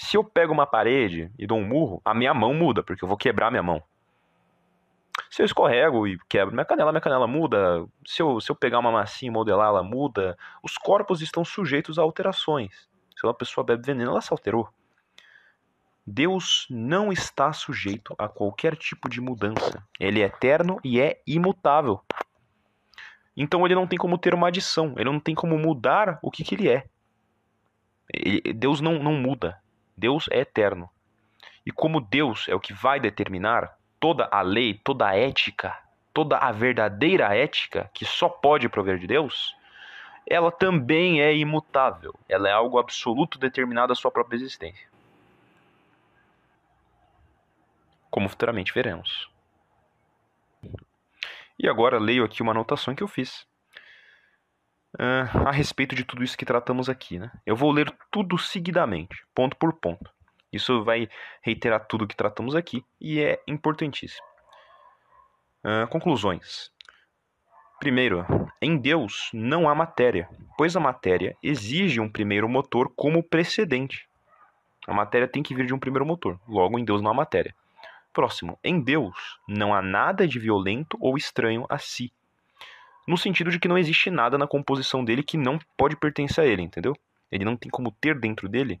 S1: Se eu pego uma parede e dou um murro, a minha mão muda, porque eu vou quebrar minha mão. Se eu escorrego e quebro minha canela, minha canela muda. Se eu, se eu pegar uma massinha e modelar, ela muda. Os corpos estão sujeitos a alterações. Se uma pessoa bebe veneno, ela se alterou. Deus não está sujeito a qualquer tipo de mudança. Ele é eterno e é imutável. Então ele não tem como ter uma adição, ele não tem como mudar o que, que ele é. Ele, Deus não, não muda. Deus é eterno. E como Deus é o que vai determinar toda a lei, toda a ética, toda a verdadeira ética que só pode prover de Deus, ela também é imutável. Ela é algo absoluto determinado à sua própria existência. como futuramente veremos. E agora leio aqui uma anotação que eu fiz uh, a respeito de tudo isso que tratamos aqui. Né? Eu vou ler tudo seguidamente, ponto por ponto. Isso vai reiterar tudo que tratamos aqui e é importantíssimo. Uh, conclusões. Primeiro, em Deus não há matéria, pois a matéria exige um primeiro motor como precedente. A matéria tem que vir de um primeiro motor, logo em Deus não há matéria. Próximo, em Deus não há nada de violento ou estranho a si. No sentido de que não existe nada na composição dele que não pode pertencer a ele, entendeu? Ele não tem como ter dentro dele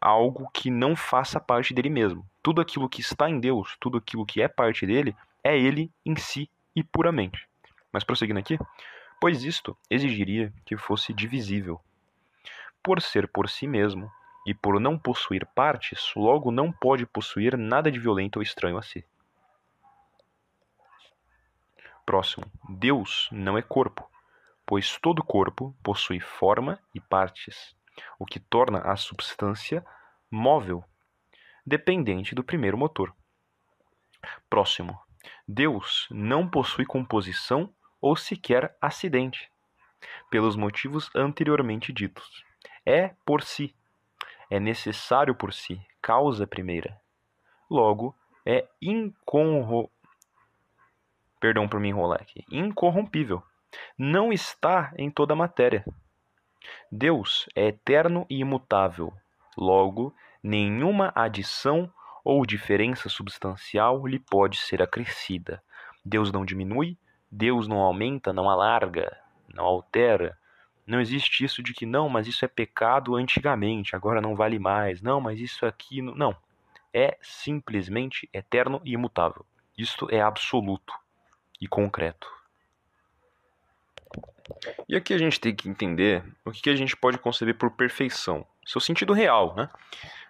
S1: algo que não faça parte dele mesmo. Tudo aquilo que está em Deus, tudo aquilo que é parte dele, é ele em si e puramente. Mas prosseguindo aqui, pois isto exigiria que fosse divisível. Por ser por si mesmo, e por não possuir partes, logo não pode possuir nada de violento ou estranho a si. Próximo. Deus não é corpo, pois todo corpo possui forma e partes, o que torna a substância móvel, dependente do primeiro motor. Próximo. Deus não possui composição ou sequer acidente, pelos motivos anteriormente ditos. É por si é necessário por si, causa primeira. Logo, é incorro... Perdão por me enrolar aqui. Incorrompível. Não está em toda a matéria. Deus é eterno e imutável. Logo, nenhuma adição ou diferença substancial lhe pode ser acrescida. Deus não diminui, Deus não aumenta, não alarga, não altera. Não existe isso de que não, mas isso é pecado antigamente, agora não vale mais. Não, mas isso aqui não. É simplesmente eterno e imutável. Isto é absoluto e concreto. E aqui a gente tem que entender o que a gente pode conceber por perfeição, seu sentido real, né?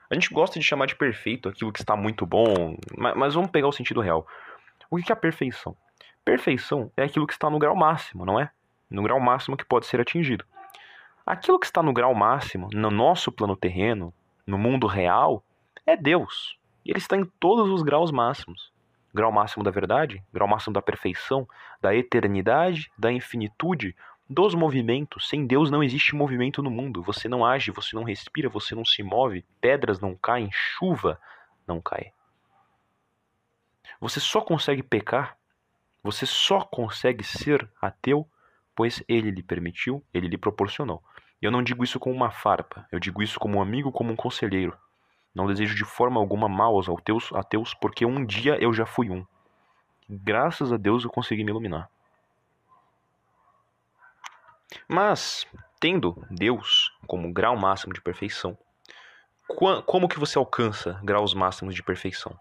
S1: A gente gosta de chamar de perfeito aquilo que está muito bom, mas vamos pegar o sentido real. O que é a perfeição? Perfeição é aquilo que está no grau máximo, não é? No grau máximo que pode ser atingido. Aquilo que está no grau máximo, no nosso plano terreno, no mundo real, é Deus. E ele está em todos os graus máximos grau máximo da verdade, grau máximo da perfeição, da eternidade, da infinitude, dos movimentos. Sem Deus não existe movimento no mundo. Você não age, você não respira, você não se move, pedras não caem, chuva não cai. Você só consegue pecar, você só consegue ser ateu, pois ele lhe permitiu, ele lhe proporcionou. Eu não digo isso como uma farpa, eu digo isso como um amigo, como um conselheiro. Não desejo de forma alguma mal aos ateus, ateus, porque um dia eu já fui um. Graças a Deus eu consegui me iluminar. Mas, tendo Deus como grau máximo de perfeição, como que você alcança graus máximos de perfeição?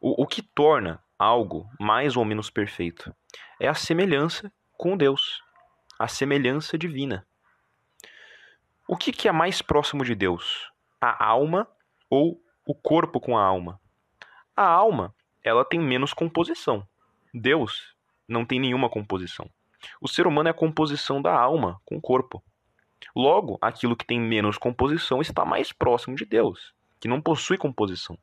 S1: O, o que torna algo mais ou menos perfeito é a semelhança com Deus, a semelhança divina. O que, que é mais próximo de Deus? A alma ou o corpo com a alma. A alma, ela tem menos composição. Deus não tem nenhuma composição. O ser humano é a composição da alma com o corpo. Logo, aquilo que tem menos composição está mais próximo de Deus, que não possui composição.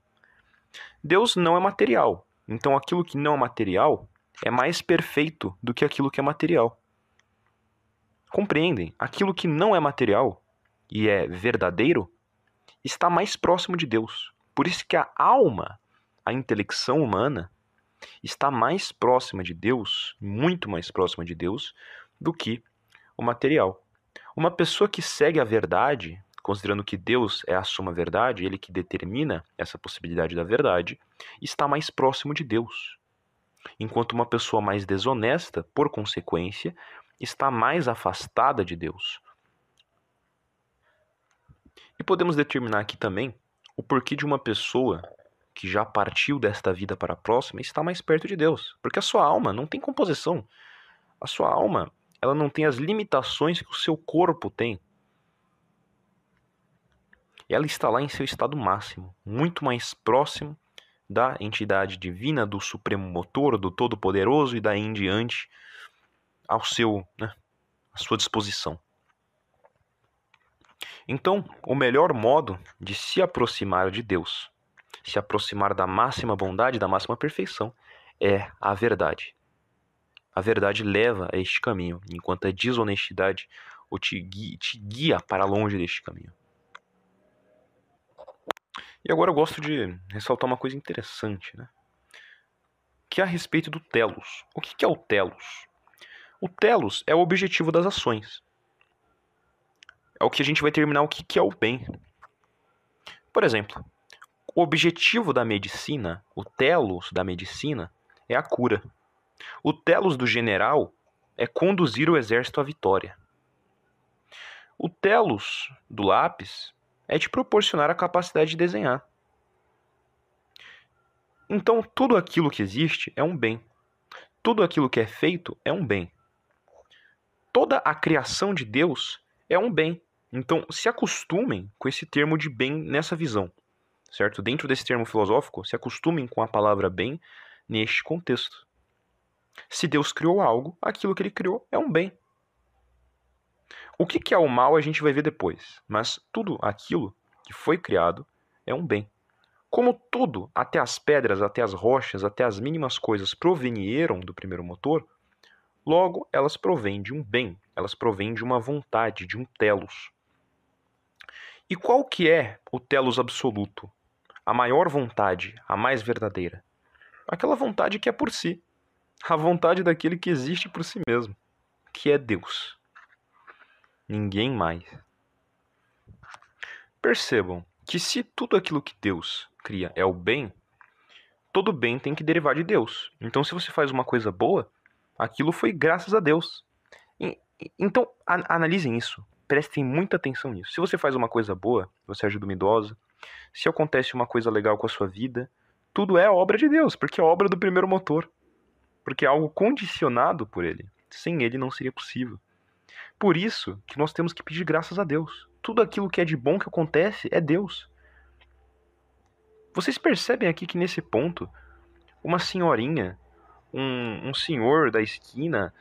S1: Deus não é material, então aquilo que não é material é mais perfeito do que aquilo que é material. Compreendem? Aquilo que não é material e é verdadeiro está mais próximo de Deus. Por isso que a alma, a intelecção humana, está mais próxima de Deus, muito mais próxima de Deus, do que o material. Uma pessoa que segue a verdade, considerando que Deus é a suma verdade, ele que determina essa possibilidade da verdade, está mais próximo de Deus. Enquanto uma pessoa mais desonesta, por consequência, está mais afastada de Deus. E podemos determinar aqui também o porquê de uma pessoa que já partiu desta vida para a próxima está mais perto de Deus, porque a sua alma não tem composição. A sua alma, ela não tem as limitações que o seu corpo tem. Ela está lá em seu estado máximo, muito mais próximo da entidade divina, do supremo motor, do todo-poderoso e daí em diante ao seu, né, à sua disposição. Então, o melhor modo de se aproximar de Deus, se aproximar da máxima bondade, da máxima perfeição, é a verdade. A verdade leva a este caminho, enquanto a desonestidade o te guia, te guia para longe deste caminho. E agora eu gosto de ressaltar uma coisa interessante, né? Que é a respeito do telos. O que é o telos? O telos é o objetivo das ações é o que a gente vai terminar o que, que é o bem. Por exemplo, o objetivo da medicina, o telos da medicina, é a cura. O telos do general é conduzir o exército à vitória. O telos do lápis é te proporcionar a capacidade de desenhar. Então, tudo aquilo que existe é um bem. Tudo aquilo que é feito é um bem. Toda a criação de Deus é um bem. Então, se acostumem com esse termo de bem nessa visão, certo? Dentro desse termo filosófico, se acostumem com a palavra bem neste contexto. Se Deus criou algo, aquilo que ele criou é um bem. O que é o mal a gente vai ver depois, mas tudo aquilo que foi criado é um bem. Como tudo, até as pedras, até as rochas, até as mínimas coisas provenieram do primeiro motor, logo elas provêm de um bem, elas provêm de uma vontade, de um telos. E qual que é o telos absoluto? A maior vontade, a mais verdadeira? Aquela vontade que é por si. A vontade daquele que existe por si mesmo, que é Deus. Ninguém mais. Percebam que se tudo aquilo que Deus cria é o bem, todo bem tem que derivar de Deus. Então, se você faz uma coisa boa, aquilo foi graças a Deus. Então, analisem isso. Prestem muita atenção nisso. Se você faz uma coisa boa, você ajuda uma idosa. Se acontece uma coisa legal com a sua vida, tudo é obra de Deus, porque é obra do primeiro motor. Porque é algo condicionado por ele. Sem ele não seria possível. Por isso que nós temos que pedir graças a Deus. Tudo aquilo que é de bom que acontece é Deus. Vocês percebem aqui que nesse ponto, uma senhorinha, um, um senhor da esquina,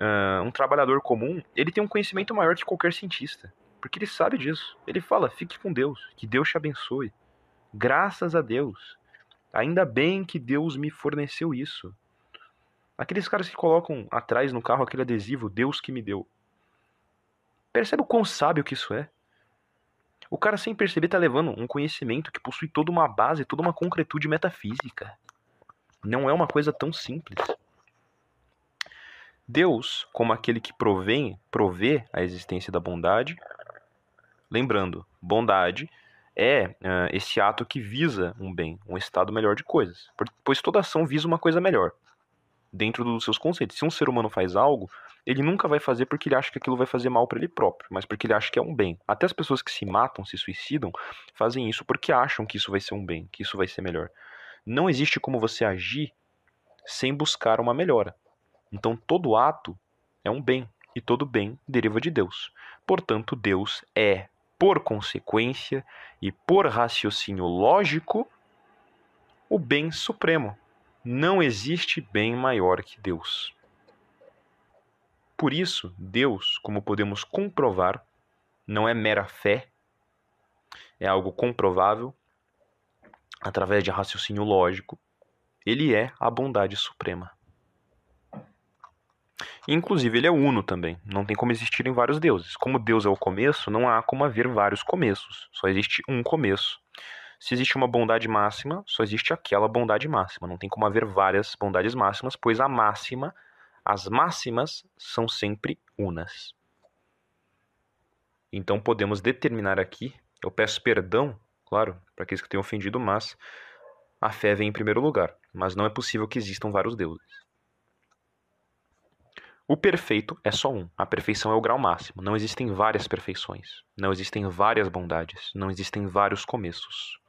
S1: uh, um trabalhador comum, ele tem um conhecimento maior que qualquer cientista. Porque ele sabe disso. Ele fala: fique com Deus, que Deus te abençoe. Graças a Deus. Ainda bem que Deus me forneceu isso. Aqueles caras que colocam atrás no carro aquele adesivo, Deus que me deu. Percebe o quão sábio que isso é? O cara, sem perceber, tá levando um conhecimento que possui toda uma base, toda uma concretude metafísica. Não é uma coisa tão simples. Deus, como aquele que provém, provê a existência da bondade. Lembrando, bondade é uh, esse ato que visa um bem, um estado melhor de coisas. Pois toda ação visa uma coisa melhor, dentro dos seus conceitos. Se um ser humano faz algo, ele nunca vai fazer porque ele acha que aquilo vai fazer mal para ele próprio, mas porque ele acha que é um bem. Até as pessoas que se matam, se suicidam, fazem isso porque acham que isso vai ser um bem, que isso vai ser melhor. Não existe como você agir sem buscar uma melhora. Então todo ato é um bem e todo bem deriva de Deus. Portanto, Deus é, por consequência e por raciocínio lógico, o bem supremo. Não existe bem maior que Deus. Por isso, Deus, como podemos comprovar, não é mera fé, é algo comprovável através de raciocínio lógico. Ele é a bondade suprema. Inclusive, ele é uno também. Não tem como existirem vários deuses. Como Deus é o começo, não há como haver vários começos. Só existe um começo. Se existe uma bondade máxima, só existe aquela bondade máxima. Não tem como haver várias bondades máximas, pois a máxima as máximas são sempre unas. Então podemos determinar aqui, eu peço perdão, claro, para aqueles que tenham ofendido, mas a fé vem em primeiro lugar, mas não é possível que existam vários deuses. O perfeito é só um. A perfeição é o grau máximo. Não existem várias perfeições. Não existem várias bondades. Não existem vários começos.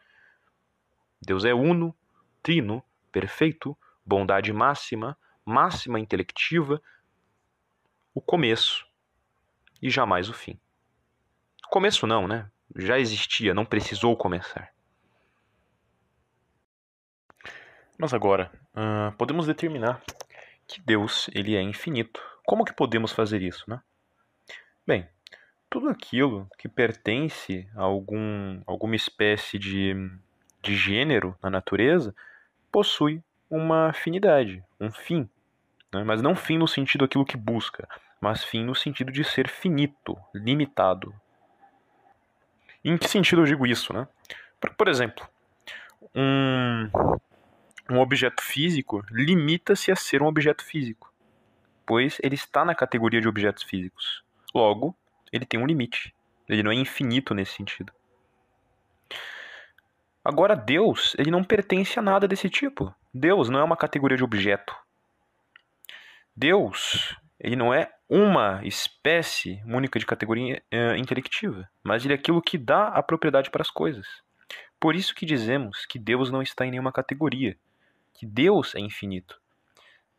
S1: Deus é uno, trino, perfeito, bondade máxima, máxima intelectiva, o começo e jamais o fim. Começo não, né? Já existia, não precisou começar. Mas agora, uh, podemos determinar que Deus ele é infinito. Como que podemos fazer isso, né? Bem, tudo aquilo que pertence a algum, alguma espécie de, de gênero na natureza possui uma afinidade, um fim. Né? Mas não fim no sentido aquilo que busca, mas fim no sentido de ser finito, limitado. em que sentido eu digo isso? Né? Por, por exemplo, um, um objeto físico limita-se a ser um objeto físico, pois ele está na categoria de objetos físicos. Logo, ele tem um limite. Ele não é infinito nesse sentido. Agora, Deus, ele não pertence a nada desse tipo. Deus não é uma categoria de objeto. Deus, ele não é uma espécie única de categoria uh, intelectiva, mas ele é aquilo que dá a propriedade para as coisas. Por isso que dizemos que Deus não está em nenhuma categoria, que Deus é infinito.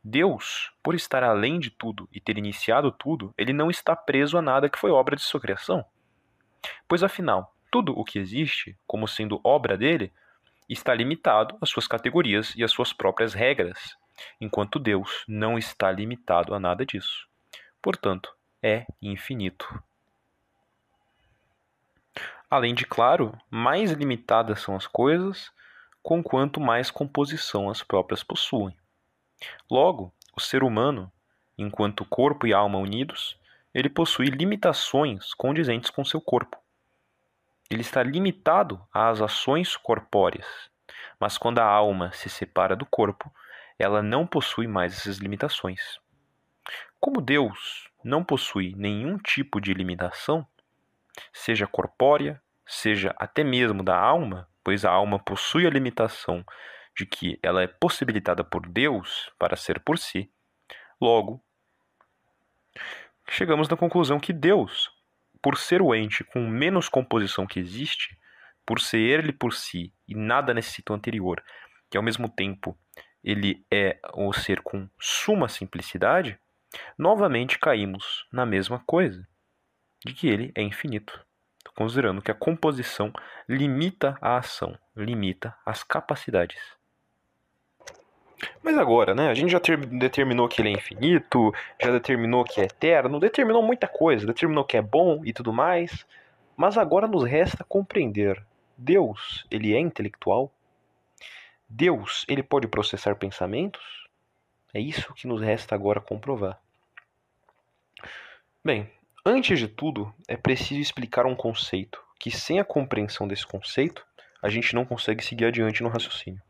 S1: Deus, por estar além de tudo e ter iniciado tudo, ele não está preso a nada que foi obra de sua criação. Pois afinal, tudo o que existe, como sendo obra dele, está limitado às suas categorias e às suas próprias regras, enquanto Deus não está limitado a nada disso. Portanto, é infinito. Além de, claro, mais limitadas são as coisas, com quanto mais composição as próprias possuem. Logo, o ser humano, enquanto corpo e alma unidos, ele possui limitações condizentes com seu corpo ele está limitado às ações corpóreas. Mas quando a alma se separa do corpo, ela não possui mais essas limitações. Como Deus não possui nenhum tipo de limitação, seja corpórea, seja até mesmo da alma, pois a alma possui a limitação de que ela é possibilitada por Deus para ser por si, logo, chegamos na conclusão que Deus, por ser o ente com menos composição que existe, por ser ele por si e nada necessita o anterior, que ao mesmo tempo ele é o ser com suma simplicidade, novamente caímos na mesma coisa, de que ele é infinito, considerando que a composição limita a ação, limita as capacidades. Mas agora, né? A gente já ter, determinou que ele é infinito, já determinou que é eterno, determinou muita coisa, determinou que é bom e tudo mais. Mas agora nos resta compreender: Deus, ele é intelectual? Deus, ele pode processar pensamentos? É isso que nos resta agora comprovar. Bem, antes de tudo, é preciso explicar um conceito que, sem a compreensão desse conceito, a gente não consegue seguir adiante no raciocínio,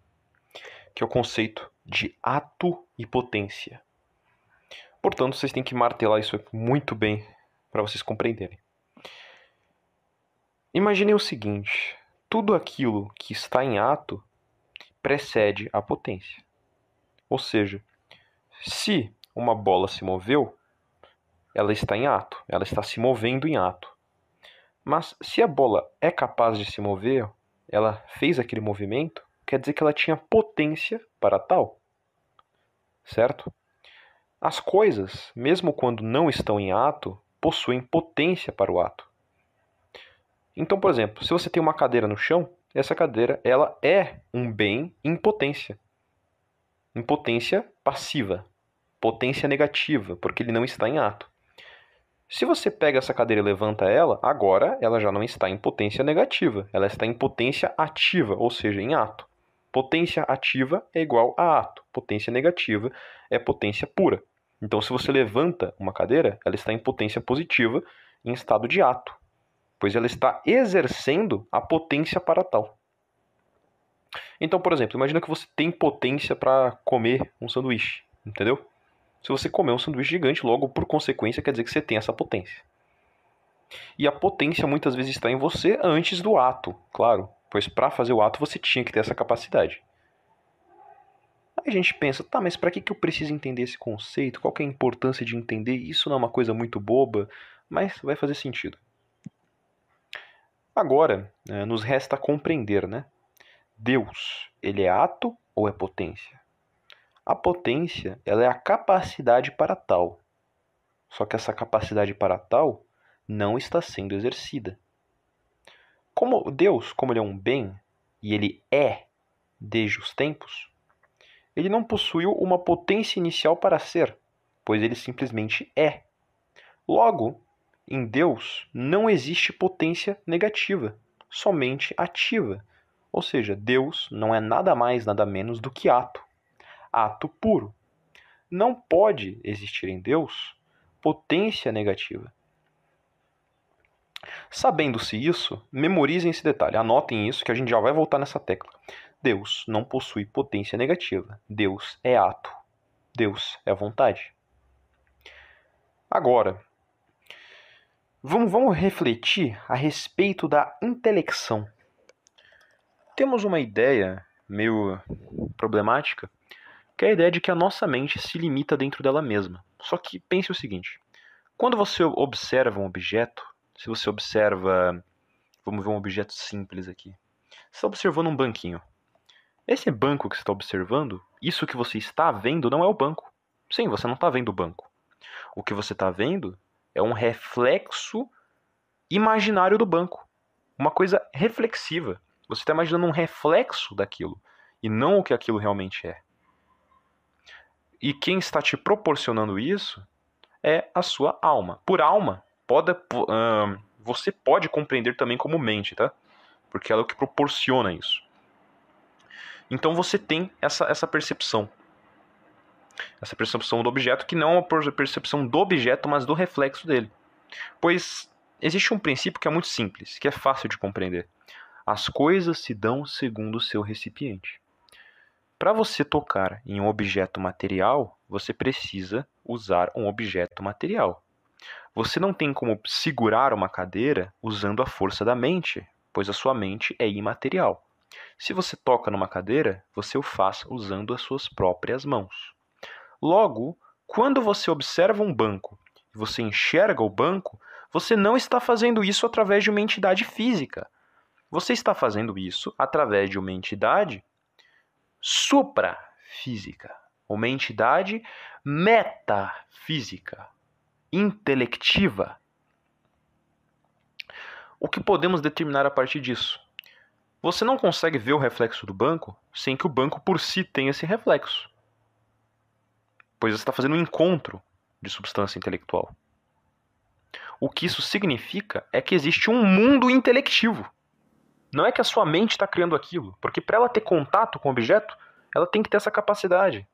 S1: que é o conceito de ato e potência. Portanto, vocês têm que martelar isso muito bem para vocês compreenderem. Imaginem o seguinte: tudo aquilo que está em ato precede a potência. Ou seja, se uma bola se moveu, ela está em ato, ela está se movendo em ato. Mas se a bola é capaz de se mover, ela fez aquele movimento, quer dizer que ela tinha potência para tal. Certo? As coisas, mesmo quando não estão em ato, possuem potência para o ato. Então, por exemplo, se você tem uma cadeira no chão, essa cadeira ela é um bem em potência. Em potência passiva, potência negativa, porque ele não está em ato. Se você pega essa cadeira e levanta ela, agora ela já não está em potência negativa, ela está em potência ativa, ou seja, em ato. Potência ativa é igual a ato, potência negativa é potência pura. Então, se você levanta uma cadeira, ela está em potência positiva, em estado de ato, pois ela está exercendo a potência para tal. Então, por exemplo, imagina que você tem potência para comer um sanduíche, entendeu? Se você comer um sanduíche gigante, logo por consequência quer dizer que você tem essa potência. E a potência muitas vezes está em você antes do ato, claro, pois para fazer o ato você tinha que ter essa capacidade. Aí a gente pensa, tá, mas para que, que eu preciso entender esse conceito? Qual é a importância de entender? Isso não é uma coisa muito boba, mas vai fazer sentido. Agora, eh, nos resta compreender, né? Deus, ele é ato ou é potência? A potência, ela é a capacidade para tal. Só que essa capacidade para tal não está sendo exercida. Como Deus, como ele é um bem e ele é desde os tempos, ele não possuiu uma potência inicial para ser, pois ele simplesmente é. Logo, em Deus não existe potência negativa, somente ativa. Ou seja, Deus não é nada mais, nada menos do que ato ato puro. Não pode existir em Deus potência negativa. Sabendo-se isso, memorizem esse detalhe, anotem isso que a gente já vai voltar nessa tecla. Deus não possui potência negativa. Deus é ato. Deus é vontade. Agora, vamos, vamos refletir a respeito da intelecção. Temos uma ideia meio problemática que é a ideia de que a nossa mente se limita dentro dela mesma. Só que pense o seguinte: quando você observa um objeto, se você observa, vamos ver um objeto simples aqui. Você está observando um banquinho. Esse banco que você está observando, isso que você está vendo não é o banco. Sim, você não está vendo o banco. O que você está vendo é um reflexo imaginário do banco. Uma coisa reflexiva. Você está imaginando um reflexo daquilo e não o que aquilo realmente é. E quem está te proporcionando isso é a sua alma. Por alma, pode, uh, você pode compreender também como mente, tá? Porque ela é o que proporciona isso. Então você tem essa, essa percepção. Essa percepção do objeto, que não é uma percepção do objeto, mas do reflexo dele. Pois existe um princípio que é muito simples, que é fácil de compreender. As coisas se dão segundo o seu recipiente. Para você tocar em um objeto material, você precisa usar um objeto material. Você não tem como segurar uma cadeira usando a força da mente, pois a sua mente é imaterial. Se você toca numa cadeira, você o faz usando as suas próprias mãos. Logo, quando você observa um banco e você enxerga o banco, você não está fazendo isso através de uma entidade física. Você está fazendo isso através de uma entidade suprafísica, uma entidade metafísica, intelectiva. O que podemos determinar a partir disso? Você não consegue ver o reflexo do banco sem que o banco por si tenha esse reflexo. Pois você está fazendo um encontro de substância intelectual. O que isso significa é que existe um mundo intelectivo. Não é que a sua mente está criando aquilo, porque para ela ter contato com o objeto, ela tem que ter essa capacidade.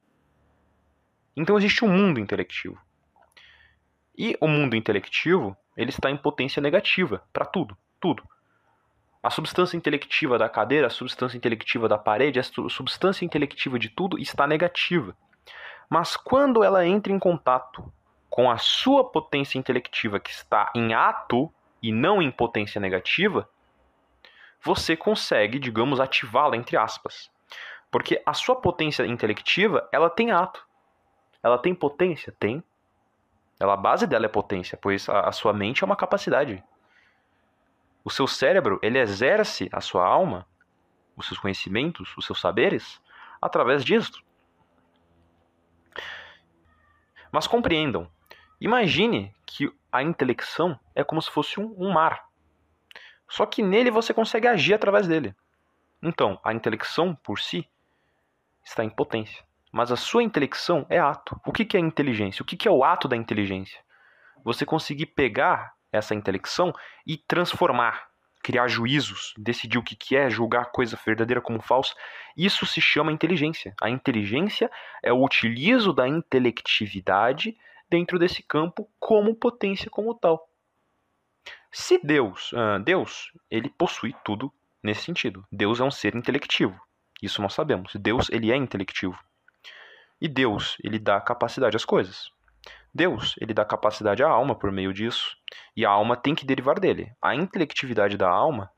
S1: Então existe um mundo intelectivo. E o mundo intelectivo, ele está em potência negativa para tudo, tudo. A substância intelectiva da cadeira, a substância intelectiva da parede, a substância intelectiva de tudo está negativa. Mas quando ela entra em contato com a sua potência intelectiva que está em ato e não em potência negativa, você consegue, digamos, ativá-la entre aspas. Porque a sua potência intelectiva, ela tem ato. Ela tem potência? Tem. Ela, a base dela é potência, pois a, a sua mente é uma capacidade. O seu cérebro, ele exerce a sua alma, os seus conhecimentos, os seus saberes, através disso. Mas compreendam, imagine que a intelecção é como se fosse um, um mar. Só que nele você consegue agir através dele. Então, a intelecção por si está em potência. Mas a sua intelecção é ato. O que é inteligência? O que é o ato da inteligência? Você conseguir pegar essa intelecção e transformar, criar juízos, decidir o que é, julgar coisa verdadeira como falsa. Isso se chama inteligência. A inteligência é o utilizo da intelectividade dentro desse campo como potência como tal. Se Deus, uh, Deus, ele possui tudo nesse sentido. Deus é um ser intelectivo. Isso nós sabemos. Deus, ele é intelectivo. E Deus, ele dá capacidade às coisas. Deus, ele dá capacidade à alma por meio disso, e a alma tem que derivar dele. A intelectividade da alma,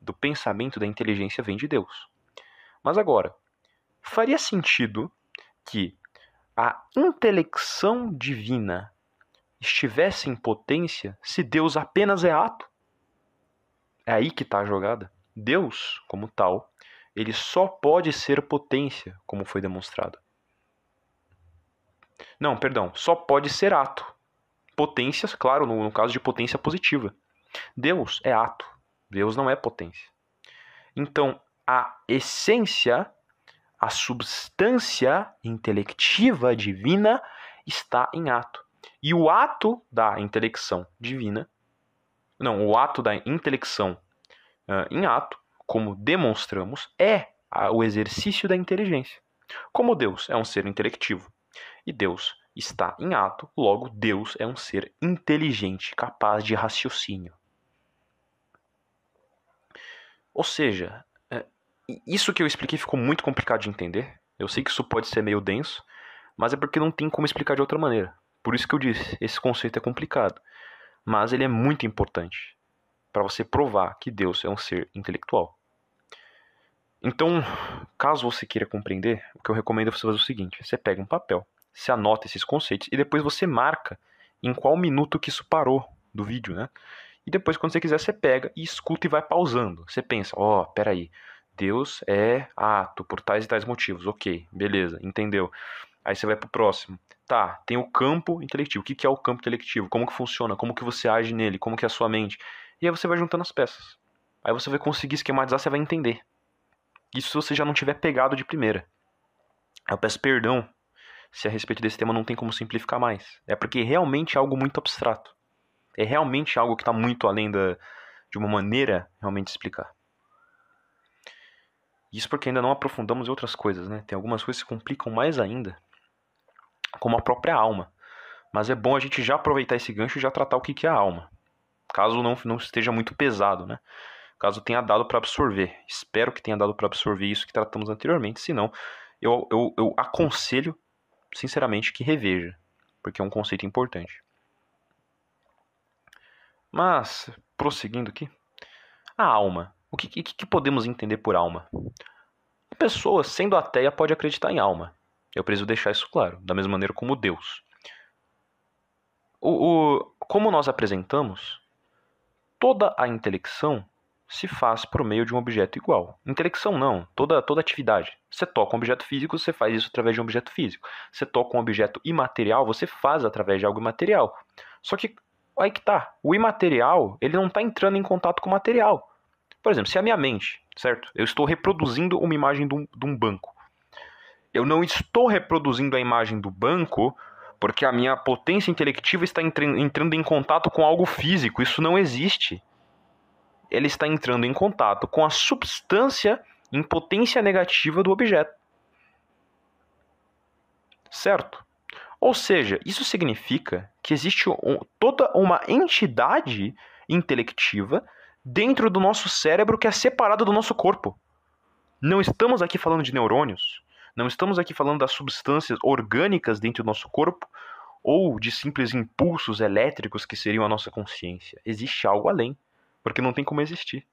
S1: do pensamento, da inteligência vem de Deus. Mas agora, faria sentido que a intelecção divina estivesse em potência se Deus apenas é ato? É aí que está a jogada. Deus, como tal, ele só pode ser potência, como foi demonstrado. Não, perdão, só pode ser ato. Potências, claro, no, no caso de potência positiva. Deus é ato. Deus não é potência. Então, a essência, a substância intelectiva divina está em ato. E o ato da intelecção divina, não, o ato da intelecção uh, em ato, como demonstramos, é o exercício da inteligência. Como Deus é um ser intelectivo, e Deus está em ato, logo Deus é um ser inteligente, capaz de raciocínio. Ou seja, é, isso que eu expliquei ficou muito complicado de entender. Eu sei que isso pode ser meio denso, mas é porque não tem como explicar de outra maneira. Por isso que eu disse, esse conceito é complicado, mas ele é muito importante para você provar que Deus é um ser intelectual. Então, caso você queira compreender, o que eu recomendo é você fazer o seguinte: você pega um papel, você anota esses conceitos e depois você marca em qual minuto que isso parou do vídeo, né? E depois, quando você quiser, você pega e escuta e vai pausando. Você pensa, ó, oh, peraí, Deus é ato por tais e tais motivos. Ok, beleza, entendeu. Aí você vai pro próximo. Tá, tem o campo intelectivo. O que é o campo intelectivo? Como que funciona? Como que você age nele? Como que é a sua mente? E aí você vai juntando as peças. Aí você vai conseguir esquematizar, você vai entender. Isso se você já não tiver pegado de primeira. Eu peço perdão se a respeito desse tema não tem como simplificar mais. É porque realmente é algo muito abstrato. É realmente algo que está muito além da, de uma maneira realmente explicar. Isso porque ainda não aprofundamos outras coisas, né? Tem algumas coisas que se complicam mais ainda, como a própria alma. Mas é bom a gente já aproveitar esse gancho e já tratar o que é a alma. Caso não, não esteja muito pesado, né? Caso tenha dado para absorver. Espero que tenha dado para absorver isso que tratamos anteriormente. Se não, eu, eu, eu aconselho sinceramente, que reveja, porque é um conceito importante. Mas, prosseguindo aqui, a alma. O que, que, que podemos entender por alma? A pessoa, sendo ateia, pode acreditar em alma. Eu preciso deixar isso claro, da mesma maneira como Deus. O, o, como nós apresentamos, toda a intelecção se faz por meio de um objeto igual. Intelecção não, toda, toda atividade. Você toca um objeto físico, você faz isso através de um objeto físico. Você toca um objeto imaterial, você faz através de algo imaterial. Só que aí que tá, o imaterial, ele não está entrando em contato com o material. Por exemplo, se a minha mente, certo? Eu estou reproduzindo uma imagem de um, de um banco. Eu não estou reproduzindo a imagem do banco porque a minha potência intelectiva está entrando em contato com algo físico. Isso não existe ele está entrando em contato com a substância em potência negativa do objeto. Certo? Ou seja, isso significa que existe um, toda uma entidade intelectiva dentro do nosso cérebro que é separada do nosso corpo. Não estamos aqui falando de neurônios, não estamos aqui falando das substâncias orgânicas dentro do nosso corpo ou de simples impulsos elétricos que seriam a nossa consciência. Existe algo além porque não tem como existir.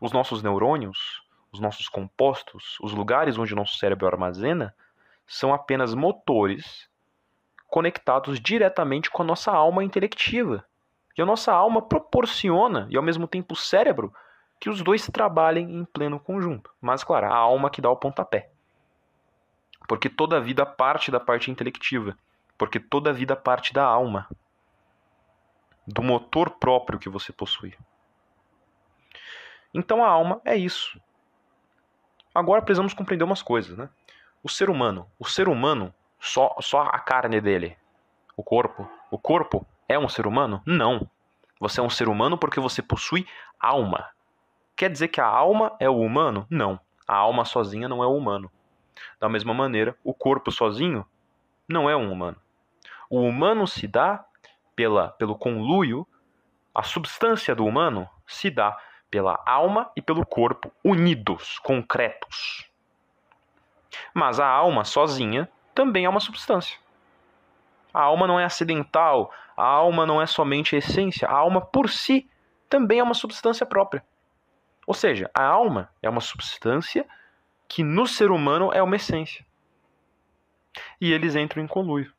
S1: Os nossos neurônios, os nossos compostos, os lugares onde o nosso cérebro armazena, são apenas motores conectados diretamente com a nossa alma intelectiva. E a nossa alma proporciona, e ao mesmo tempo o cérebro, que os dois trabalhem em pleno conjunto. Mas, claro, a alma que dá o pontapé. Porque toda vida parte da parte intelectiva. Porque toda vida parte da alma do motor próprio que você possui. Então a alma é isso. Agora precisamos compreender umas coisas, né? O ser humano, o ser humano, só, só a carne dele, o corpo. O corpo é um ser humano? Não. Você é um ser humano porque você possui alma. Quer dizer que a alma é o humano? Não. A alma sozinha não é o humano. Da mesma maneira, o corpo sozinho não é um humano. O humano se dá pela, pelo conluio, a substância do humano se dá pela alma e pelo corpo unidos, concretos. Mas a alma sozinha também é uma substância. A alma não é acidental, a alma não é somente a essência, a alma por si também é uma substância própria. Ou seja, a alma é uma substância que no ser humano é uma essência. E eles entram em conluio.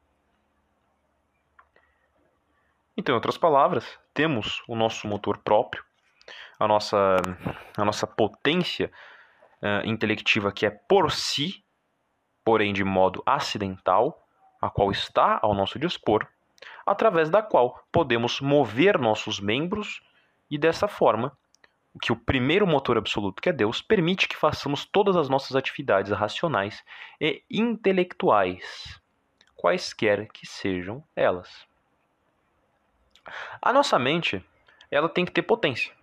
S1: Então, em outras palavras, temos o nosso motor próprio, a nossa, a nossa potência uh, intelectiva que é por si, porém de modo acidental, a qual está ao nosso dispor, através da qual podemos mover nossos membros e dessa forma, que o primeiro motor absoluto, que é Deus, permite que façamos todas as nossas atividades racionais e intelectuais, quaisquer que sejam elas. A nossa mente, ela tem que ter potência.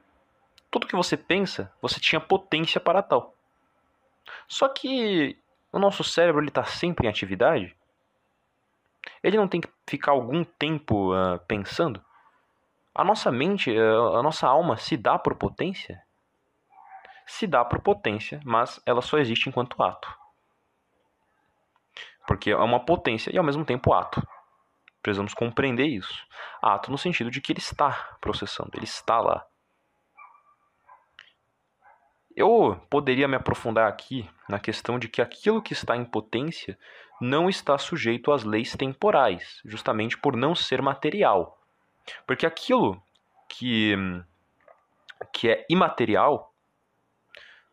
S1: Tudo que você pensa, você tinha potência para tal. Só que o nosso cérebro está sempre em atividade. Ele não tem que ficar algum tempo uh, pensando. A nossa mente, uh, a nossa alma se dá por potência? Se dá por potência, mas ela só existe enquanto ato. Porque é uma potência e ao mesmo tempo ato. Precisamos compreender isso. Ato no sentido de que ele está processando, ele está lá. Eu poderia me aprofundar aqui na questão de que aquilo que está em potência não está sujeito às leis temporais, justamente por não ser material. Porque aquilo que, que é imaterial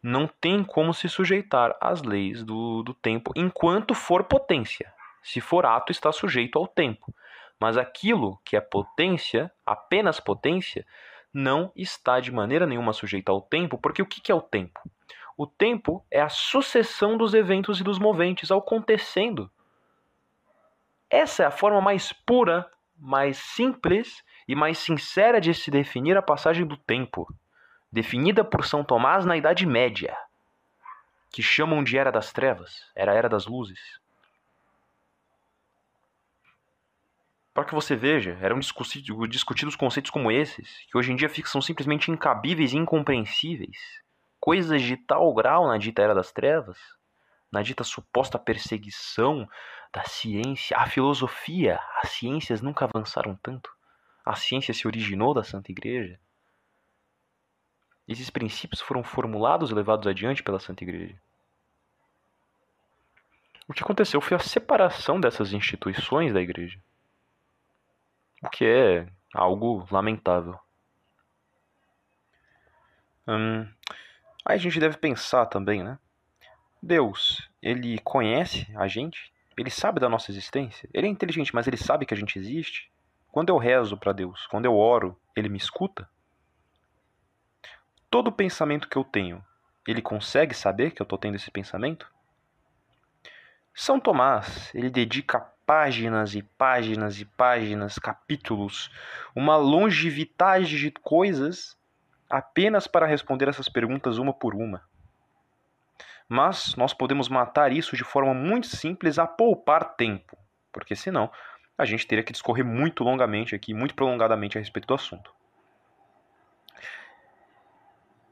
S1: não tem como se sujeitar às leis do, do tempo enquanto for potência. Se for ato, está sujeito ao tempo. Mas aquilo que é potência, apenas potência, não está de maneira nenhuma sujeito ao tempo, porque o que é o tempo? O tempo é a sucessão dos eventos e dos moventes acontecendo. Essa é a forma mais pura, mais simples e mais sincera de se definir a passagem do tempo, definida por São Tomás na Idade Média, que chamam de Era das Trevas, era a Era das Luzes. Para que você veja, eram discutidos conceitos como esses, que hoje em dia são simplesmente incabíveis e incompreensíveis. Coisas de tal grau na dita Era das Trevas, na dita suposta perseguição da ciência, a filosofia, as ciências nunca avançaram tanto. A ciência se originou da Santa Igreja. Esses princípios foram formulados e levados adiante pela Santa Igreja. O que aconteceu foi a separação dessas instituições da Igreja. O que é algo lamentável. Hum, aí a gente deve pensar também, né? Deus, ele conhece a gente? Ele sabe da nossa existência? Ele é inteligente, mas ele sabe que a gente existe? Quando eu rezo para Deus, quando eu oro, ele me escuta? Todo pensamento que eu tenho, ele consegue saber que eu estou tendo esse pensamento? São Tomás, ele dedica páginas e páginas e páginas, capítulos, uma longevidade de coisas apenas para responder essas perguntas uma por uma. Mas nós podemos matar isso de forma muito simples a poupar tempo, porque senão a gente teria que discorrer muito longamente aqui, muito prolongadamente a respeito do assunto.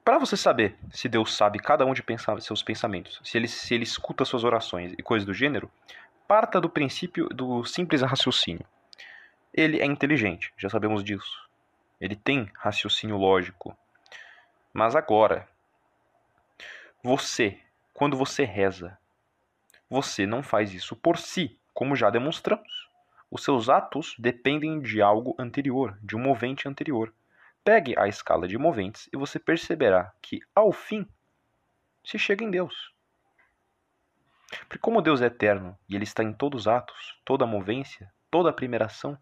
S1: Para você saber se Deus sabe cada um de seus pensamentos, se ele, se ele escuta suas orações e coisas do gênero, parta do princípio do simples raciocínio. Ele é inteligente, já sabemos disso. Ele tem raciocínio lógico. Mas agora, você, quando você reza, você não faz isso por si, como já demonstramos. Os seus atos dependem de algo anterior, de um movente anterior. Pegue a escala de moventes e você perceberá que, ao fim, se chega em Deus. Porque como Deus é eterno e Ele está em todos os atos, toda movência, toda primeira ação,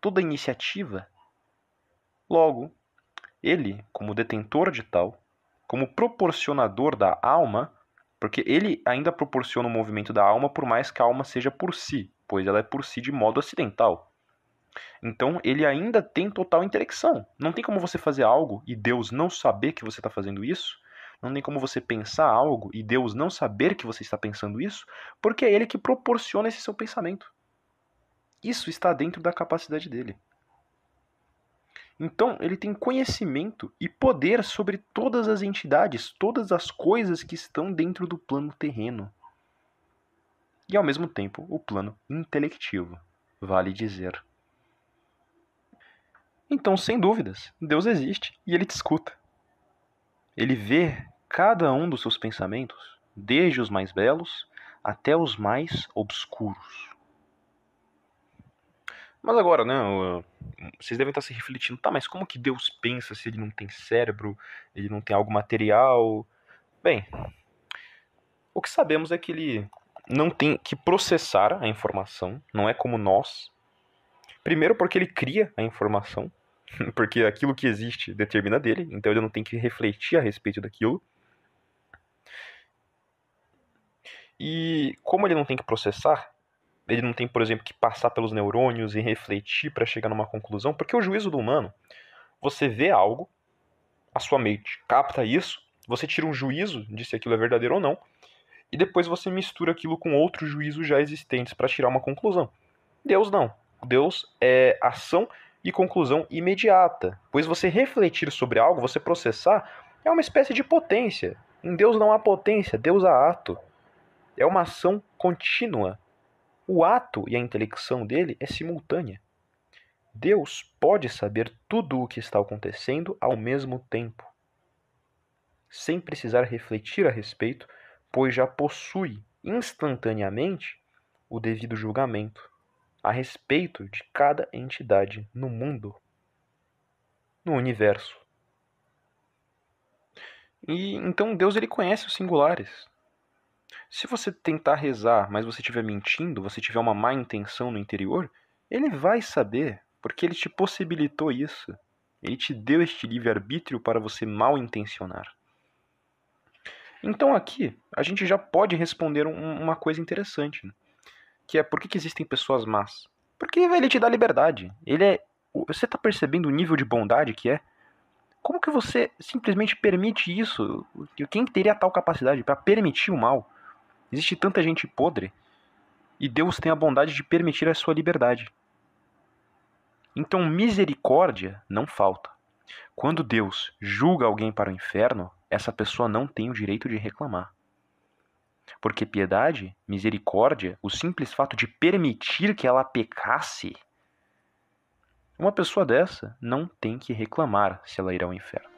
S1: toda iniciativa, logo, Ele, como detentor de tal, como proporcionador da alma, porque Ele ainda proporciona o movimento da alma por mais que a alma seja por si, pois ela é por si de modo acidental. Então ele ainda tem total intelecção. Não tem como você fazer algo e Deus não saber que você está fazendo isso. Não tem como você pensar algo e Deus não saber que você está pensando isso, porque é Ele que proporciona esse seu pensamento. Isso está dentro da capacidade dele. Então, ele tem conhecimento e poder sobre todas as entidades, todas as coisas que estão dentro do plano terreno. E ao mesmo tempo, o plano intelectivo, vale dizer. Então, sem dúvidas, Deus existe e ele te escuta. Ele vê cada um dos seus pensamentos, desde os mais belos até os mais obscuros. Mas agora, né, vocês devem estar se refletindo, tá, mas como que Deus pensa se ele não tem cérebro, ele não tem algo material? Bem, o que sabemos é que ele não tem que processar a informação, não é como nós. Primeiro porque ele cria a informação, <laughs> porque aquilo que existe determina dele, então ele não tem que refletir a respeito daquilo. E como ele não tem que processar, ele não tem, por exemplo, que passar pelos neurônios e refletir para chegar numa conclusão, porque o juízo do humano, você vê algo, a sua mente capta isso, você tira um juízo de se aquilo é verdadeiro ou não, e depois você mistura aquilo com outros juízos já existentes para tirar uma conclusão. Deus não. Deus é ação e conclusão imediata, pois você refletir sobre algo, você processar, é uma espécie de potência. Em Deus não há potência, Deus há ato. É uma ação contínua. O ato e a intelecção dele é simultânea. Deus pode saber tudo o que está acontecendo ao mesmo tempo, sem precisar refletir a respeito, pois já possui instantaneamente o devido julgamento a respeito de cada entidade no mundo, no universo. E então Deus ele conhece os singulares. Se você tentar rezar, mas você estiver mentindo, você tiver uma má intenção no interior, ele vai saber, porque ele te possibilitou isso. Ele te deu este livre-arbítrio para você mal intencionar. Então aqui a gente já pode responder um, uma coisa interessante. Né? que é por que, que existem pessoas más? Porque ele te dá liberdade. Ele é. Você tá percebendo o nível de bondade que é? Como que você simplesmente permite isso? Quem teria tal capacidade para permitir o mal? Existe tanta gente podre. E Deus tem a bondade de permitir a sua liberdade. Então, misericórdia não falta. Quando Deus julga alguém para o inferno, essa pessoa não tem o direito de reclamar. Porque piedade, misericórdia, o simples fato de permitir que ela pecasse, uma pessoa dessa não tem que reclamar se ela irá ao inferno.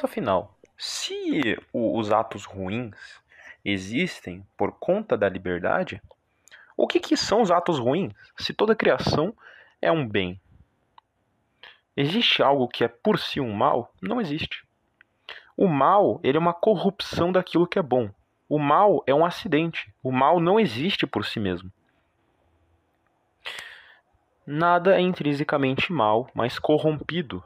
S1: Mas afinal, se os atos ruins existem por conta da liberdade, o que, que são os atos ruins? Se toda criação é um bem, existe algo que é por si um mal? Não existe. O mal ele é uma corrupção daquilo que é bom. O mal é um acidente. O mal não existe por si mesmo. Nada é intrinsecamente mal, mas corrompido.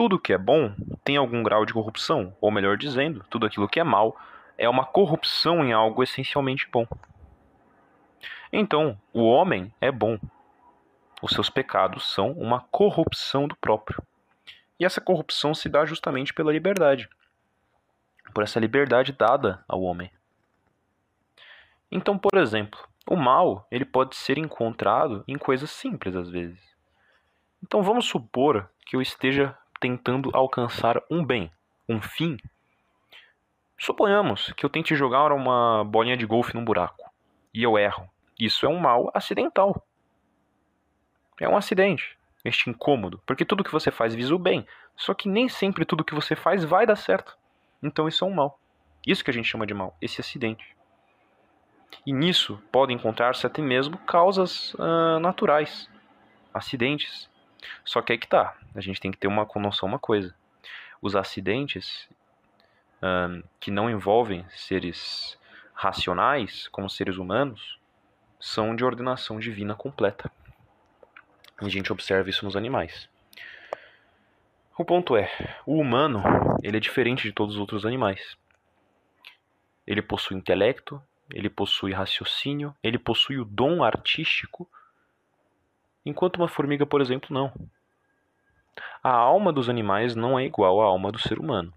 S1: Tudo que é bom tem algum grau de corrupção, ou melhor dizendo, tudo aquilo que é mal é uma corrupção em algo essencialmente bom. Então, o homem é bom. Os seus pecados são uma corrupção do próprio. E essa corrupção se dá justamente pela liberdade por essa liberdade dada ao homem. Então, por exemplo, o mal ele pode ser encontrado em coisas simples às vezes. Então vamos supor que eu esteja tentando alcançar um bem, um fim. Suponhamos que eu tente jogar uma bolinha de golfe num buraco e eu erro. Isso é um mal acidental. É um acidente, este incômodo, porque tudo que você faz visa o bem, só que nem sempre tudo que você faz vai dar certo. Então isso é um mal. Isso que a gente chama de mal, esse acidente. E nisso podem encontrar-se até mesmo causas uh, naturais, acidentes. Só que aí que tá, a gente tem que ter uma noção uma coisa. Os acidentes uh, que não envolvem seres racionais, como seres humanos, são de ordenação divina completa. E a gente observa isso nos animais. O ponto é, o humano, ele é diferente de todos os outros animais. Ele possui intelecto, ele possui raciocínio, ele possui o dom artístico, enquanto uma formiga, por exemplo, não. A alma dos animais não é igual à alma do ser humano.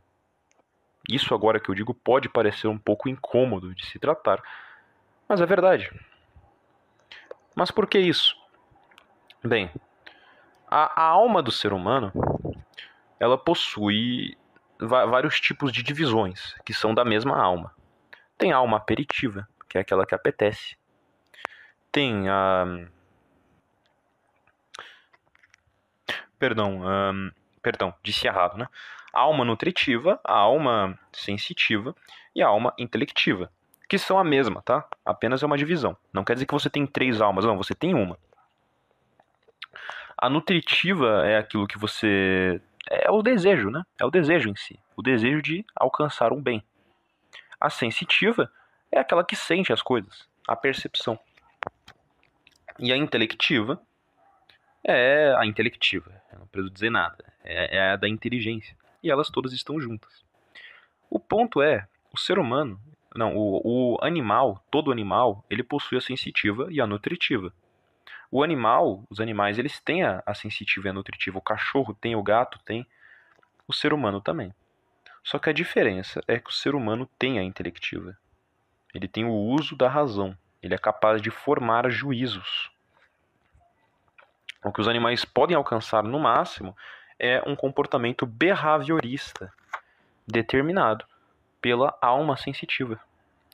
S1: Isso agora que eu digo pode parecer um pouco incômodo de se tratar, mas é verdade. Mas por que isso? Bem, a, a alma do ser humano ela possui vários tipos de divisões, que são da mesma alma. Tem a alma aperitiva, que é aquela que apetece. Tem a. Perdão, perdão, disse errado, né? Alma nutritiva, a alma sensitiva e a alma intelectiva, que são a mesma, tá? Apenas é uma divisão. Não quer dizer que você tem três almas, não, você tem uma. A nutritiva é aquilo que você é o desejo, né? É o desejo em si, o desejo de alcançar um bem. A sensitiva é aquela que sente as coisas, a percepção. E a intelectiva é a intelectiva, eu não preciso dizer nada, é, é a da inteligência. E elas todas estão juntas. O ponto é, o ser humano, não, o, o animal, todo animal, ele possui a sensitiva e a nutritiva. O animal, os animais, eles têm a, a sensitiva e a nutritiva. O cachorro tem, o gato tem, o ser humano também. Só que a diferença é que o ser humano tem a intelectiva. Ele tem o uso da razão. Ele é capaz de formar juízos. O que os animais podem alcançar no máximo é um comportamento behaviorista determinado pela alma sensitiva.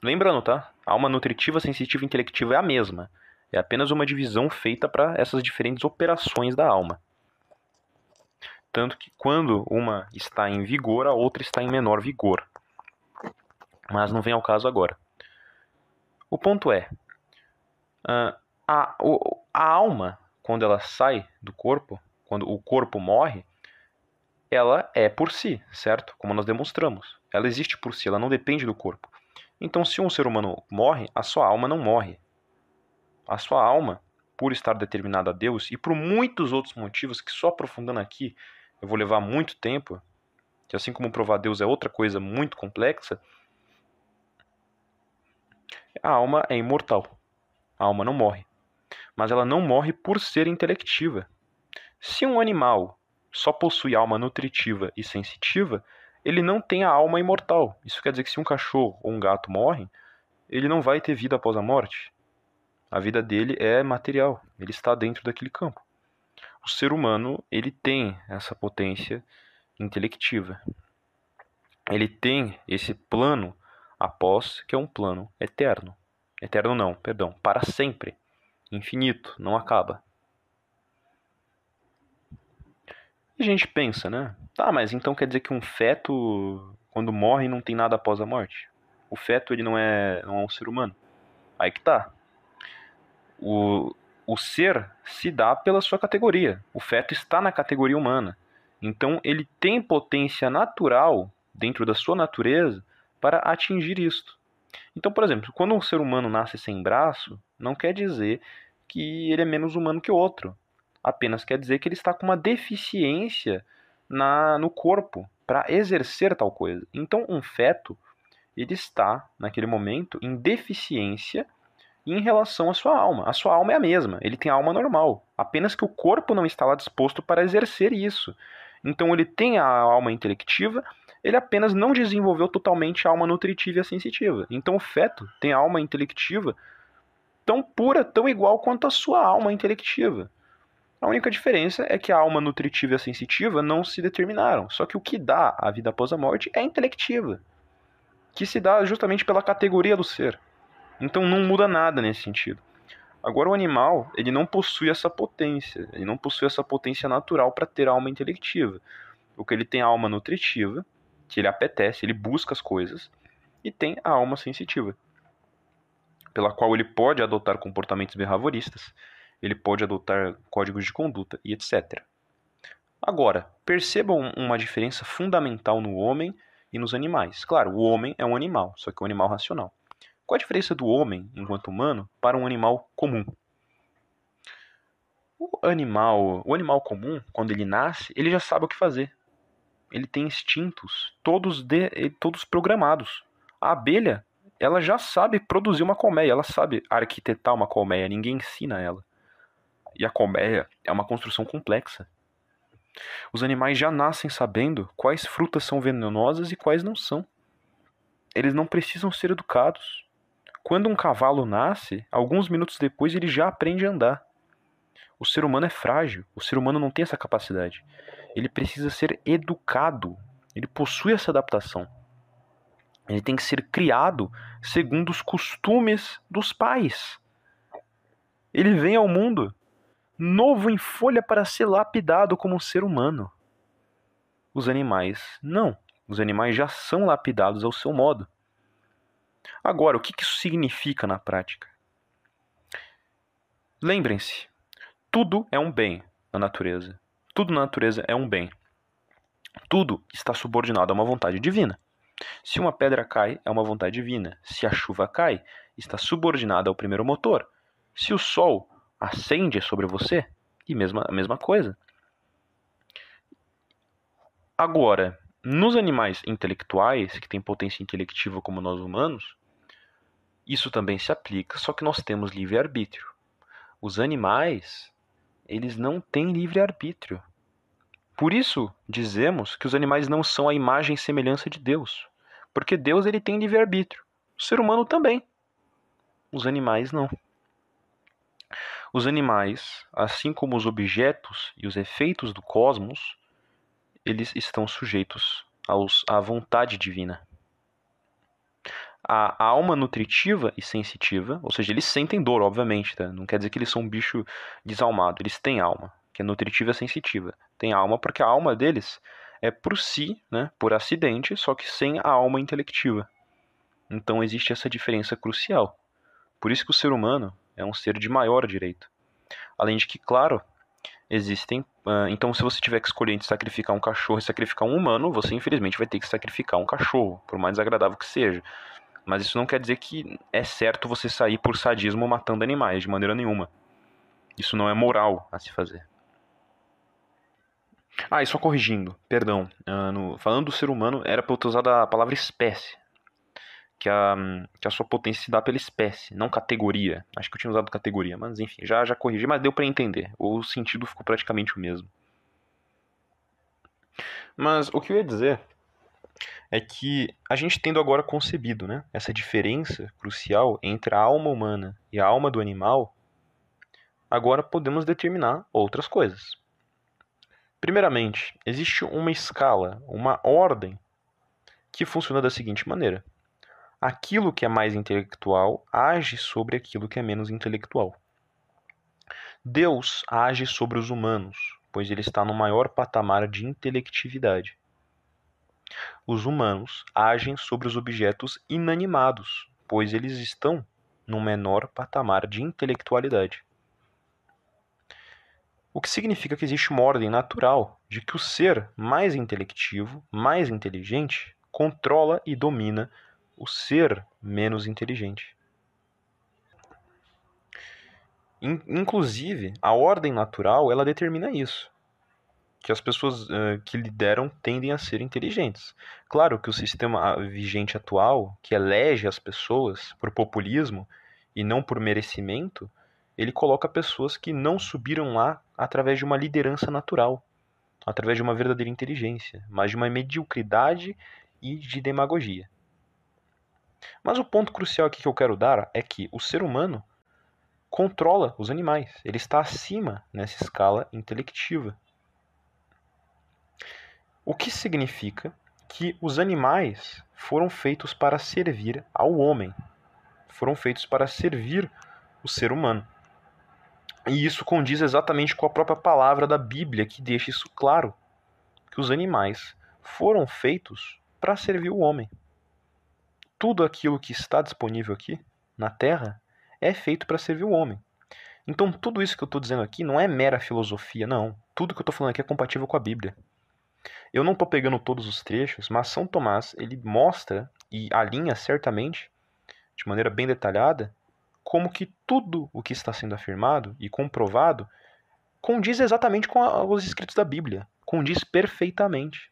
S1: Lembrando, tá? A alma nutritiva, sensitiva e intelectiva é a mesma. É apenas uma divisão feita para essas diferentes operações da alma. Tanto que quando uma está em vigor, a outra está em menor vigor. Mas não vem ao caso agora. O ponto é: a, a, a alma, quando ela sai do corpo, quando o corpo morre, ela é por si, certo? Como nós demonstramos. Ela existe por si, ela não depende do corpo. Então, se um ser humano morre, a sua alma não morre a sua alma, por estar determinada a Deus e por muitos outros motivos que só aprofundando aqui eu vou levar muito tempo, que assim como provar Deus é outra coisa muito complexa, a alma é imortal. A alma não morre. Mas ela não morre por ser intelectiva. Se um animal só possui alma nutritiva e sensitiva, ele não tem a alma imortal. Isso quer dizer que se um cachorro ou um gato morrem, ele não vai ter vida após a morte. A vida dele é material, ele está dentro daquele campo. O ser humano, ele tem essa potência intelectiva. Ele tem esse plano após, que é um plano eterno. Eterno não, perdão, para sempre. Infinito, não acaba. E a gente pensa, né? Tá, mas então quer dizer que um feto, quando morre, não tem nada após a morte? O feto, ele não é, não é um ser humano. Aí que tá. O, o ser se dá pela sua categoria. O feto está na categoria humana. Então ele tem potência natural, dentro da sua natureza, para atingir isto. Então, por exemplo, quando um ser humano nasce sem braço, não quer dizer que ele é menos humano que o outro. Apenas quer dizer que ele está com uma deficiência na, no corpo para exercer tal coisa. Então, um feto, ele está, naquele momento, em deficiência em relação à sua alma. A sua alma é a mesma, ele tem a alma normal. Apenas que o corpo não está lá disposto para exercer isso. Então, ele tem a alma intelectiva, ele apenas não desenvolveu totalmente a alma nutritiva e sensitiva. Então, o feto tem a alma intelectiva tão pura, tão igual quanto a sua alma intelectiva. A única diferença é que a alma nutritiva e a sensitiva não se determinaram. Só que o que dá a vida após a morte é a intelectiva, que se dá justamente pela categoria do ser. Então não muda nada nesse sentido. Agora o animal, ele não possui essa potência, ele não possui essa potência natural para ter alma intelectiva. O que ele tem alma nutritiva, que ele apetece, ele busca as coisas, e tem a alma sensitiva, pela qual ele pode adotar comportamentos behavioristas, ele pode adotar códigos de conduta e etc. Agora, percebam uma diferença fundamental no homem e nos animais. Claro, o homem é um animal, só que é um animal racional. Qual a diferença do homem, enquanto humano, para um animal comum? O animal, o animal comum, quando ele nasce, ele já sabe o que fazer. Ele tem instintos, todos de, todos programados. A abelha ela já sabe produzir uma colmeia, ela sabe arquitetar uma colmeia, ninguém ensina ela. E a colmeia é uma construção complexa. Os animais já nascem sabendo quais frutas são venenosas e quais não são. Eles não precisam ser educados. Quando um cavalo nasce, alguns minutos depois ele já aprende a andar. O ser humano é frágil, o ser humano não tem essa capacidade. Ele precisa ser educado, ele possui essa adaptação. Ele tem que ser criado segundo os costumes dos pais. Ele vem ao mundo novo em folha para ser lapidado como um ser humano. Os animais não. Os animais já são lapidados ao seu modo. Agora, o que isso significa na prática? Lembrem-se, tudo é um bem na natureza. Tudo na natureza é um bem. Tudo está subordinado a uma vontade divina. Se uma pedra cai, é uma vontade divina. Se a chuva cai, está subordinada ao primeiro motor. Se o sol acende sobre você, e mesma, a mesma coisa. Agora, nos animais intelectuais, que têm potência intelectiva como nós humanos, isso também se aplica, só que nós temos livre-arbítrio. Os animais, eles não têm livre-arbítrio. Por isso, dizemos que os animais não são a imagem e semelhança de Deus. Porque Deus ele tem livre-arbítrio. O ser humano também. Os animais não. Os animais, assim como os objetos e os efeitos do cosmos, eles estão sujeitos aos, à vontade divina. A, alma nutritiva e sensitiva, ou seja, eles sentem dor, obviamente, tá? não quer dizer que eles são um bicho desalmado, eles têm alma, que é nutritiva sensitiva. Tem alma porque a alma deles é por si, né, por acidente, só que sem a alma intelectiva. Então existe essa diferença crucial. Por isso que o ser humano é um ser de maior direito. Além de que, claro, existem. Uh, então, se você tiver que escolher entre sacrificar um cachorro e sacrificar um humano, você infelizmente vai ter que sacrificar um cachorro, por mais desagradável que seja. Mas isso não quer dizer que é certo você sair por sadismo matando animais, de maneira nenhuma. Isso não é moral a se fazer. Ah, e só corrigindo, perdão. Uh, no, falando do ser humano, era para eu ter usado a palavra espécie. Que a, que a sua potência se dá pela espécie, não categoria. Acho que eu tinha usado categoria, mas enfim, já, já corrigi, mas deu para entender. O sentido ficou praticamente o mesmo. Mas o que eu ia dizer é que a gente tendo agora concebido né, essa diferença crucial entre a alma humana e a alma do animal, agora podemos determinar outras coisas. Primeiramente, existe uma escala, uma ordem que funciona da seguinte maneira: aquilo que é mais intelectual age sobre aquilo que é menos intelectual. Deus age sobre os humanos pois ele está no maior patamar de intelectividade. Os humanos agem sobre os objetos inanimados, pois eles estão no menor patamar de intelectualidade. O que significa que existe uma ordem natural de que o ser mais intelectivo, mais inteligente, controla e domina o ser menos inteligente. Inclusive, a ordem natural ela determina isso que as pessoas uh, que lideram tendem a ser inteligentes. Claro que o sistema vigente atual, que elege as pessoas por populismo e não por merecimento, ele coloca pessoas que não subiram lá através de uma liderança natural, através de uma verdadeira inteligência, mas de uma mediocridade e de demagogia. Mas o ponto crucial aqui que eu quero dar é que o ser humano controla os animais, ele está acima nessa escala intelectiva. O que significa que os animais foram feitos para servir ao homem, foram feitos para servir o ser humano. E isso condiz exatamente com a própria palavra da Bíblia, que deixa isso claro: que os animais foram feitos para servir o homem. Tudo aquilo que está disponível aqui na Terra é feito para servir o homem. Então, tudo isso que eu estou dizendo aqui não é mera filosofia, não. Tudo que eu estou falando aqui é compatível com a Bíblia. Eu não estou pegando todos os trechos, mas São Tomás ele mostra e alinha certamente, de maneira bem detalhada, como que tudo o que está sendo afirmado e comprovado condiz exatamente com a, os escritos da Bíblia, condiz perfeitamente.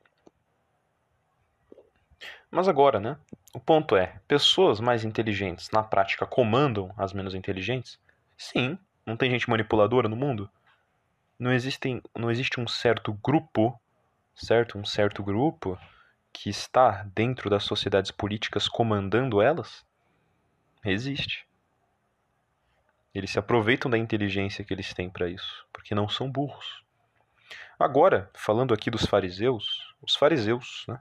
S1: Mas agora, né? O ponto é: pessoas mais inteligentes na prática comandam as menos inteligentes? Sim, não tem gente manipuladora no mundo? Não, existem, não existe um certo grupo certo? Um certo grupo que está dentro das sociedades políticas comandando elas? Existe. Eles se aproveitam da inteligência que eles têm para isso, porque não são burros. Agora, falando aqui dos fariseus, os fariseus, né?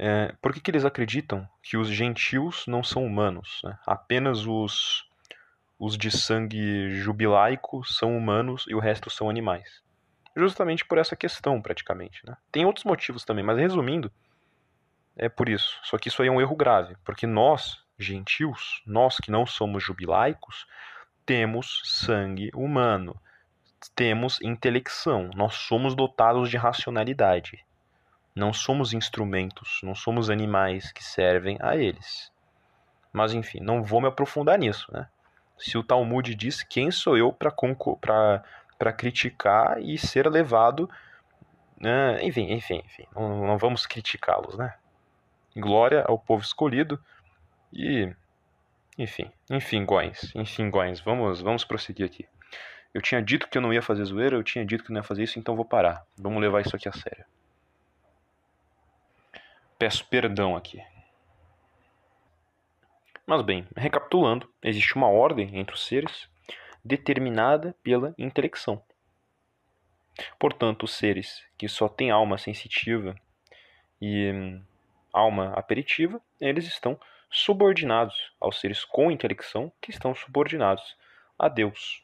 S1: É, por que, que eles acreditam que os gentios não são humanos? Né? Apenas os, os de sangue jubilaico são humanos e o resto são animais justamente por essa questão, praticamente. Né? Tem outros motivos também, mas resumindo, é por isso. Só que isso aí é um erro grave, porque nós, gentios, nós que não somos jubilaicos, temos sangue humano, temos intelecção, nós somos dotados de racionalidade. Não somos instrumentos, não somos animais que servem a eles. Mas enfim, não vou me aprofundar nisso, né? Se o Talmud diz, quem sou eu para criticar e ser levado. Né? Enfim, enfim, enfim. Não, não vamos criticá-los, né? Glória ao povo escolhido e. Enfim, enfim, Góis, enfim, Góis, vamos, vamos prosseguir aqui. Eu tinha dito que eu não ia fazer zoeira, eu tinha dito que não ia fazer isso, então vou parar. Vamos levar isso aqui a sério. Peço perdão aqui. Mas bem, recapitulando, existe uma ordem entre os seres determinada pela intelecção. Portanto, os seres que só têm alma sensitiva e hum, alma aperitiva, eles estão subordinados aos seres com intelecção, que estão subordinados a Deus.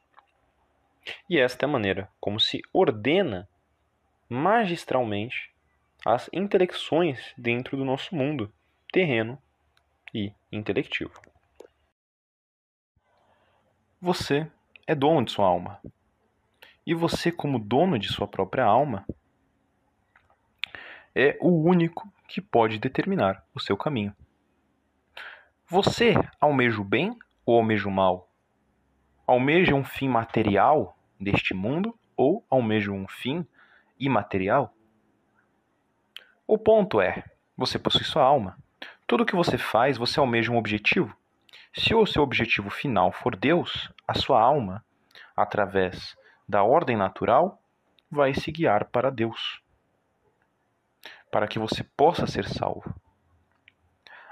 S1: E esta é a maneira como se ordena magistralmente as intelecções dentro do nosso mundo terreno e intelectivo. Você é dono de sua alma. E você, como dono de sua própria alma, é o único que pode determinar o seu caminho. Você almeja o bem ou almeja o mal? Almeja um fim material deste mundo ou almeja um fim imaterial? O ponto é: você possui sua alma. Tudo o que você faz, você almeja um objetivo. Se o seu objetivo final for Deus, a sua alma, através da ordem natural, vai se guiar para Deus, para que você possa ser salvo.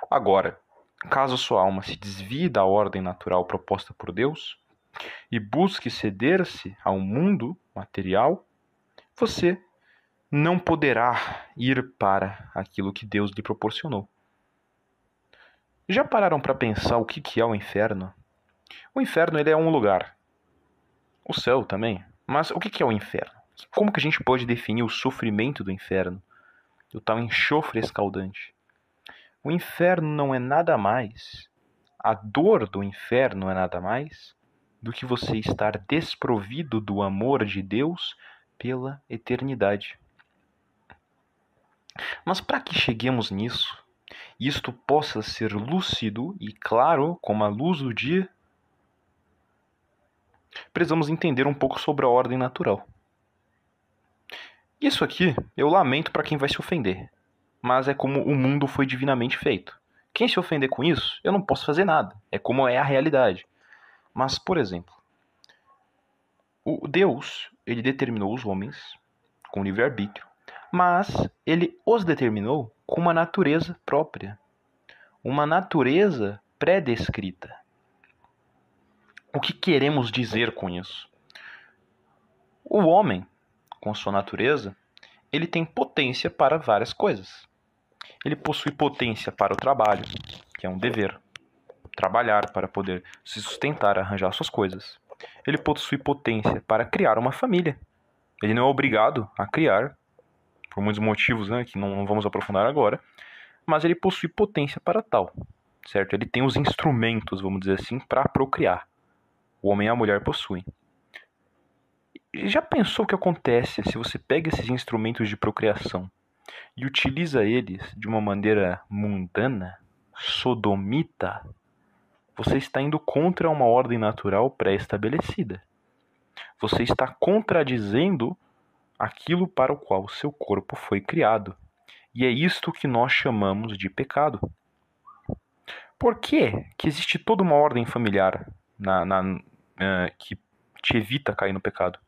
S1: Agora, caso sua alma se desvie da ordem natural proposta por Deus e busque ceder-se ao mundo material, você não poderá ir para aquilo que Deus lhe proporcionou. Já pararam para pensar o que, é o inferno? O inferno ele é um lugar. O céu também. Mas o que é o inferno? Como que a gente pode definir o sofrimento do inferno? O tal enxofre escaldante. O inferno não é nada mais, a dor do inferno é nada mais do que você estar desprovido do amor de Deus pela eternidade. Mas para que cheguemos nisso, isto possa ser lúcido e claro como a luz do dia, precisamos entender um pouco sobre a ordem natural. Isso aqui eu lamento para quem vai se ofender, mas é como o mundo foi divinamente feito. Quem se ofender com isso, eu não posso fazer nada. É como é a realidade. Mas, por exemplo, o Deus, ele determinou os homens com livre-arbítrio, mas ele os determinou com uma natureza própria, uma natureza pré-descrita. O que queremos dizer com isso? O homem, com sua natureza, ele tem potência para várias coisas. Ele possui potência para o trabalho, que é um dever. Trabalhar para poder se sustentar, arranjar suas coisas. Ele possui potência para criar uma família. Ele não é obrigado a criar, por muitos motivos né, que não, vamos aprofundar agora, mas ele possui potência para tal, certo? Ele tem os instrumentos, vamos dizer assim, para procriar. O homem e a mulher possuem. Já pensou o que acontece se você pega esses instrumentos de procriação e utiliza eles de uma maneira mundana, sodomita? Você está indo contra uma ordem natural pré-estabelecida. Você está contradizendo aquilo para o qual seu corpo foi criado. E é isto que nós chamamos de pecado. Por que, que existe toda uma ordem familiar na, na, uh, que te evita cair no pecado?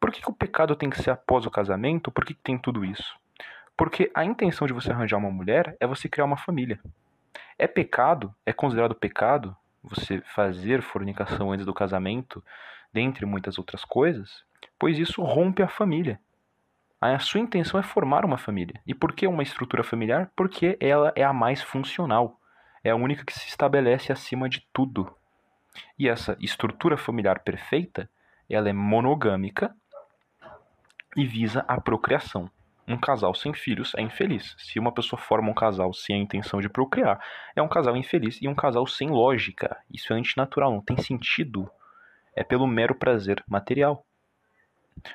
S1: Por que, que o pecado tem que ser após o casamento? Por que, que tem tudo isso? Porque a intenção de você arranjar uma mulher é você criar uma família. É pecado, é considerado pecado você fazer fornicação antes do casamento, dentre muitas outras coisas, pois isso rompe a família. A sua intenção é formar uma família. E por que uma estrutura familiar? Porque ela é a mais funcional. É a única que se estabelece acima de tudo. E essa estrutura familiar perfeita, ela é monogâmica e visa a procriação. Um casal sem filhos é infeliz. Se uma pessoa forma um casal sem a intenção de procriar, é um casal infeliz e um casal sem lógica. Isso é antinatural, não tem sentido. É pelo mero prazer material.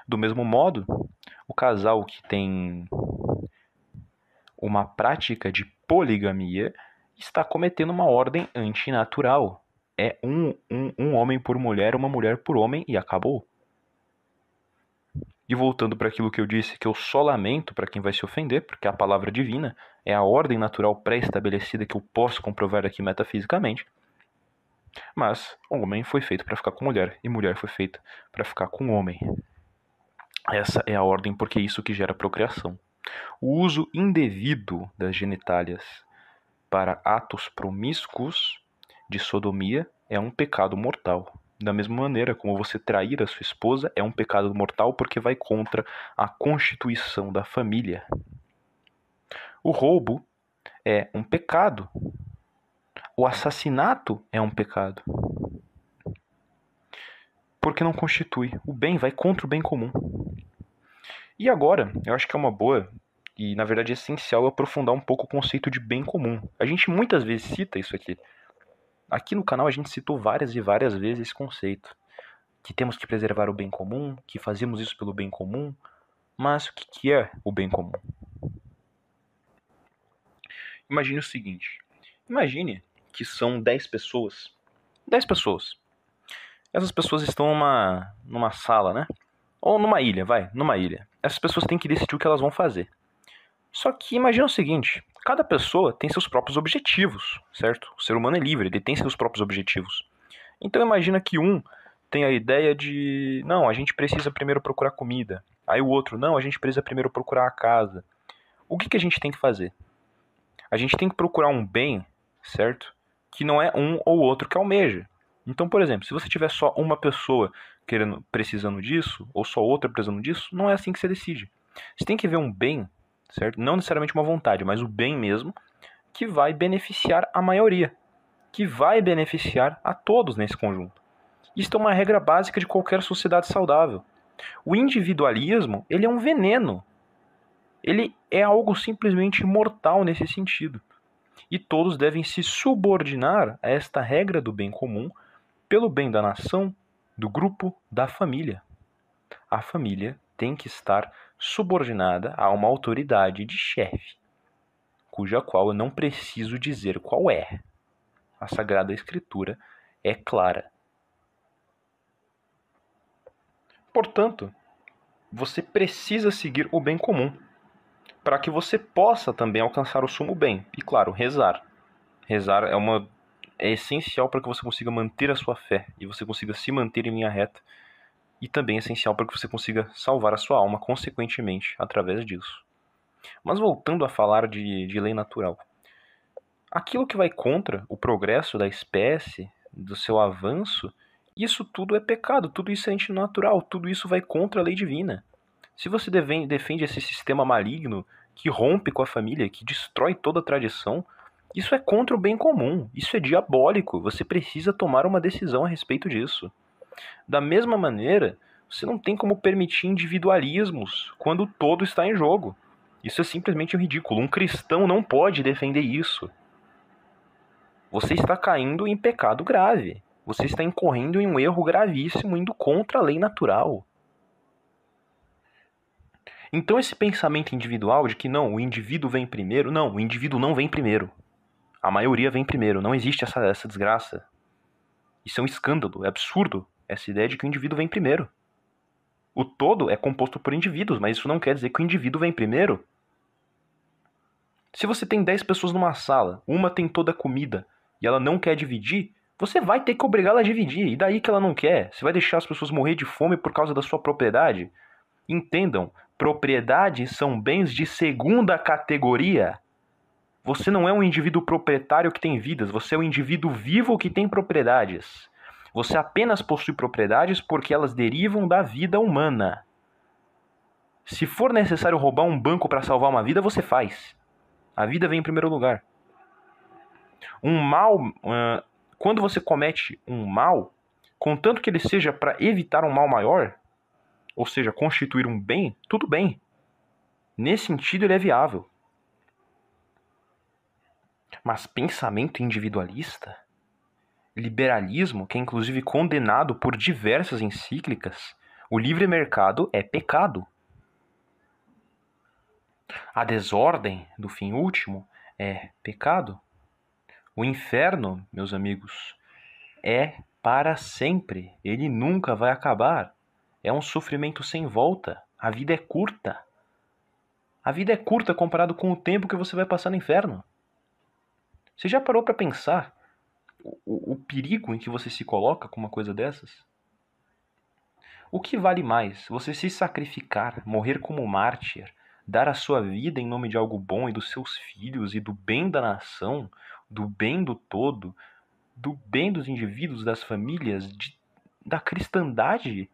S1: Do mesmo modo, o casal que tem uma prática de poligamia está cometendo uma ordem antinatural. É um, um, um homem por mulher, uma mulher por homem e acabou. E voltando para aquilo que eu disse, que eu só lamento para quem vai se ofender, porque a palavra divina é a ordem natural pré-estabelecida que eu posso comprovar aqui metafisicamente. Mas homem foi feito para ficar com mulher e mulher foi feita para ficar com homem. Essa é a ordem porque é isso que gera procriação. O uso indevido das genitálias para atos promíscuos de sodomia é um pecado mortal. Da mesma maneira como você trair a sua esposa é um pecado mortal porque vai contra a constituição da família. O roubo é um pecado. O assassinato é um pecado. Porque não constitui. O bem vai contra o bem comum. E agora, eu acho que é uma boa e na verdade é essencial aprofundar um pouco o conceito de bem comum. A gente muitas vezes cita isso aqui. Aqui no canal a gente citou várias e várias vezes esse conceito, que temos que preservar o bem comum, que fazemos isso pelo bem comum, mas o que é o bem comum? Imagine o seguinte: imagine que são 10 pessoas. 10 pessoas. Essas pessoas estão numa, numa sala, né? Ou numa ilha, vai, numa ilha. Essas pessoas têm que decidir o que elas vão fazer. Só que imagina o seguinte: cada pessoa tem seus próprios objetivos, certo? O ser humano é livre, ele tem seus próprios objetivos. Então imagina que um tem a ideia de, não, a gente precisa primeiro procurar comida. Aí o outro, não, a gente precisa primeiro procurar a casa. O que, que a gente tem que fazer? A gente tem que procurar um bem, certo? Que não é um ou outro que almeja. Então, por exemplo, se você tiver só uma pessoa querendo precisando disso, ou só outra precisando disso, não é assim que você decide. Você tem que ver um bem certo? Não necessariamente uma vontade, mas o bem mesmo, que vai beneficiar a maioria, que vai beneficiar a todos nesse conjunto. Isso é uma regra básica de qualquer sociedade saudável. O individualismo, ele é um veneno. Ele é algo simplesmente mortal nesse sentido. E todos devem se subordinar a esta regra do bem comum pelo bem da nação, do grupo, da família. A família tem que estar subordinada a uma autoridade de chefe, cuja qual eu não preciso dizer qual é. A Sagrada Escritura é clara. Portanto, você precisa seguir o bem comum para que você possa também alcançar o sumo bem. E claro, rezar. Rezar é uma é essencial para que você consiga manter a sua fé e você consiga se manter em linha reta. E também é essencial para que você consiga salvar a sua alma, consequentemente, através disso. Mas voltando a falar de, de lei natural. Aquilo que vai contra o progresso da espécie, do seu avanço, isso tudo é pecado, tudo isso é antinatural, tudo isso vai contra a lei divina. Se você defende esse sistema maligno que rompe com a família, que destrói toda a tradição, isso é contra o bem comum, isso é diabólico, você precisa tomar uma decisão a respeito disso. Da mesma maneira, você não tem como permitir individualismos quando todo está em jogo. Isso é simplesmente ridículo. Um cristão não pode defender isso. Você está caindo em pecado grave. Você está incorrendo em um erro gravíssimo indo contra a lei natural. Então esse pensamento individual de que não, o indivíduo vem primeiro, não, o indivíduo não vem primeiro. A maioria vem primeiro, não existe essa, essa desgraça. Isso é um escândalo, é absurdo, essa ideia de que o indivíduo vem primeiro. O todo é composto por indivíduos, mas isso não quer dizer que o indivíduo vem primeiro. Se você tem 10 pessoas numa sala, uma tem toda a comida e ela não quer dividir, você vai ter que obrigá-la a dividir. E daí que ela não quer? Você vai deixar as pessoas morrer de fome por causa da sua propriedade? Entendam, propriedades são bens de segunda categoria. Você não é um indivíduo proprietário que tem vidas, você é um indivíduo vivo que tem propriedades. Você apenas possui propriedades porque elas derivam da vida humana. Se for necessário roubar um banco para salvar uma vida, você faz. A vida vem em primeiro lugar. Um mal uh, quando você comete um mal, contanto que ele seja para evitar um mal maior, ou seja, constituir um bem, tudo bem. Nesse sentido, ele é viável. Mas pensamento individualista, liberalismo, que é inclusive condenado por diversas encíclicas, o livre mercado é pecado. A desordem do fim último é pecado. O inferno, meus amigos, é para sempre. Ele nunca vai acabar. É um sofrimento sem volta. A vida é curta. A vida é curta comparado com o tempo que você vai passar no inferno. Você já parou para pensar o, o, perigo em que você se coloca com uma coisa dessas? O que vale mais? Você se sacrificar, morrer como mártir, dar a sua vida em nome de algo bom e dos seus filhos e do bem da nação, do bem do todo, do bem dos indivíduos, das famílias, de, da cristandade?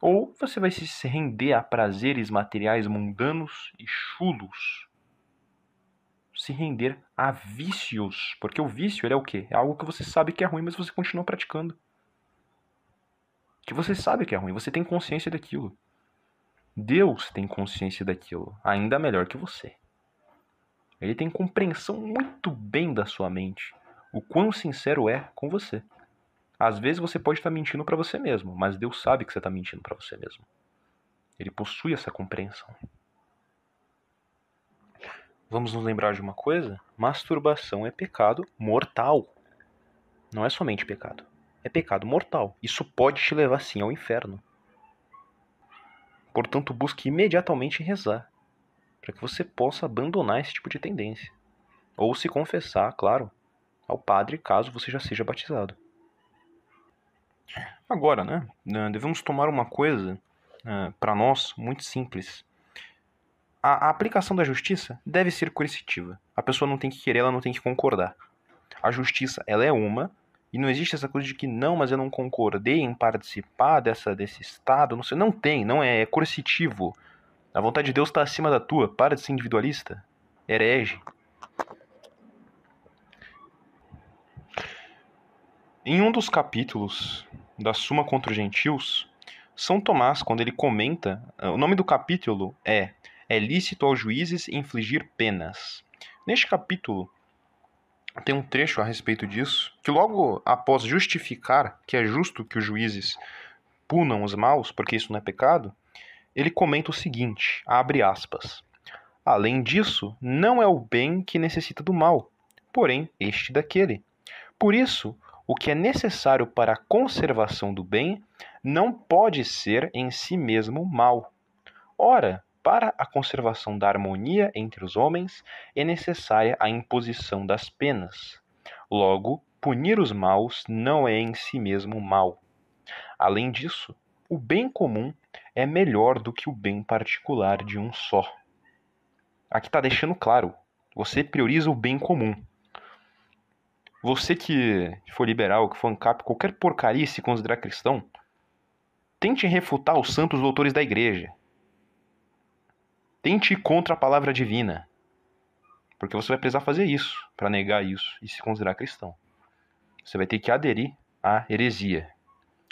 S1: Ou você vai se render a prazeres materiais mundanos e chulos? Se render a vícios, porque o vício é o quê? É algo que você sabe que é ruim, mas você continua praticando. Que você sabe que é ruim, você tem consciência daquilo. Deus tem consciência daquilo, ainda melhor que você. Ele tem compreensão muito bem da sua mente, o quão sincero é com você. Às vezes você pode estar mentindo para você mesmo, mas Deus sabe que você está mentindo para você mesmo. Ele possui essa compreensão. Vamos nos lembrar de uma coisa? Masturbação é pecado mortal. Não é somente pecado. É pecado mortal. Isso pode te levar sim ao inferno. Portanto, busque imediatamente rezar para que você possa abandonar esse tipo de tendência. Ou se confessar, claro, ao padre caso você já seja batizado. Agora, né, devemos tomar uma coisa uh, para nós muito simples. A, a aplicação da justiça deve ser coercitiva. A pessoa não tem que querer, ela não tem que concordar. A justiça, ela é uma, e não existe essa coisa de que não, mas eu não concordei em participar dessa, desse estado. Não sei, não tem, não é, é coercitivo. A vontade de Deus está acima da tua. Para de ser individualista. Herege. Em um dos capítulos da Suma contra os Gentios, São Tomás, quando ele comenta, o nome do capítulo é É lícito aos juízes infligir penas. Neste capítulo, tem um trecho a respeito disso, que logo após justificar que é justo que os juízes punam os maus, porque isso não é pecado, ele comenta o seguinte, abre aspas. Além disso, não é o bem que necessita do mal, porém este daquele. Por isso, o que é necessário para a conservação do bem não pode ser em si mesmo mal. Ora, para a conservação da harmonia entre os homens é necessária a imposição das penas. Logo, punir os maus não é em si mesmo mal. Além disso, o bem comum é melhor do que o bem particular de um só. Aqui está deixando claro: você prioriza o bem comum. Você que for liberal, que for ancap, qualquer porcaria se considerar cristão, tente refutar os santos doutores da igreja. Tente ir contra a palavra divina. Porque você vai precisar fazer isso para negar isso e se considerar cristão. Você vai ter que aderir à heresia.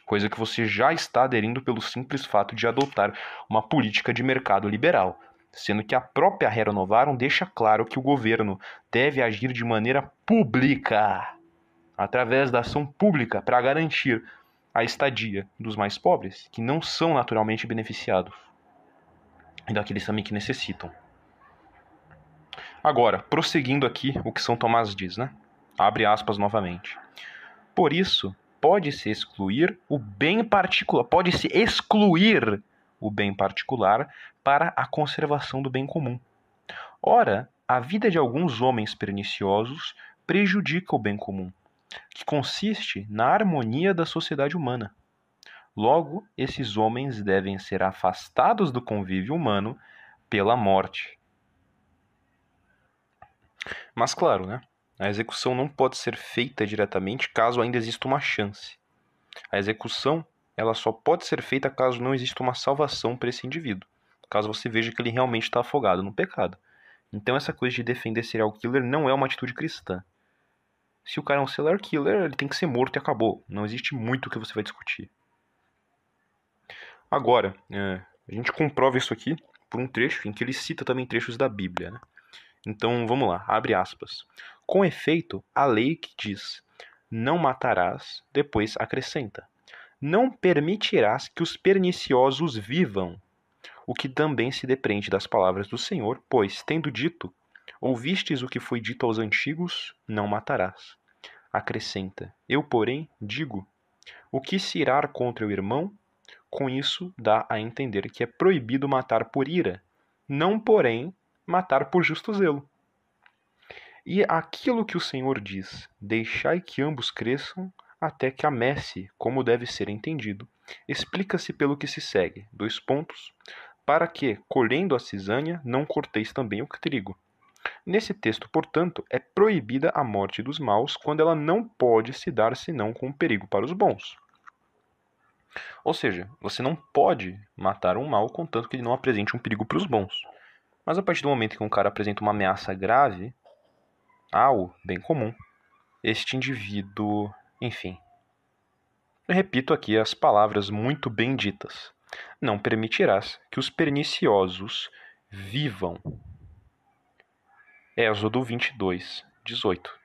S1: Coisa que você já está aderindo pelo simples fato de adotar uma política de mercado liberal, sendo que a própria Rera Novarum deixa claro que o governo deve agir de maneira pública, através da ação pública, para garantir a estadia dos mais pobres, que não são naturalmente beneficiados e daqueles também que necessitam. Agora, prosseguindo aqui o que São Tomás diz, né? Abre aspas novamente. Por isso, pode-se excluir o bem particular, pode-se excluir o bem particular para a conservação do bem comum. Ora, a vida de alguns homens perniciosos prejudica o bem comum, que consiste na harmonia da sociedade humana. Logo, esses homens devem ser afastados do convívio humano pela morte. Mas claro, né? A execução não pode ser feita diretamente caso ainda exista uma chance. A execução, ela só pode ser feita caso não exista uma salvação para esse indivíduo. Caso você veja que ele realmente está afogado no pecado. Então essa coisa de defender serial killer não é uma atitude cristã. Se o cara é um serial killer, ele tem que ser morto e acabou. Não existe muito o que você vai discutir. Agora, é, a gente comprova isso aqui por um trecho em que ele cita também trechos da Bíblia. Né? Então vamos lá, abre aspas. Com efeito, a lei que diz: não matarás, depois acrescenta: não permitirás que os perniciosos vivam. O que também se depreende das palavras do Senhor, pois, tendo dito: ouvistes o que foi dito aos antigos, não matarás. Acrescenta: eu, porém, digo: o que se irá contra o irmão, com isso, dá a entender que é proibido matar por ira, não, porém, matar por justo zelo. E aquilo que o Senhor diz: deixai que ambos cresçam até que a messe, como deve ser entendido, explica-se pelo que se segue. Dois pontos. Para que, colhendo a cisânia, não corteis também o trigo. Nesse texto, portanto, é proibida a morte dos maus quando ela não pode se dar senão com perigo para os bons. Ou seja, você não pode matar um mal contanto que ele não apresente um perigo para os bons. Mas a partir do momento que um cara apresenta uma ameaça grave ao bem comum, este indivíduo, enfim. Eu repito aqui as palavras muito bem ditas. Não permitirás que os perniciosos vivam. Êxodo 22, 18.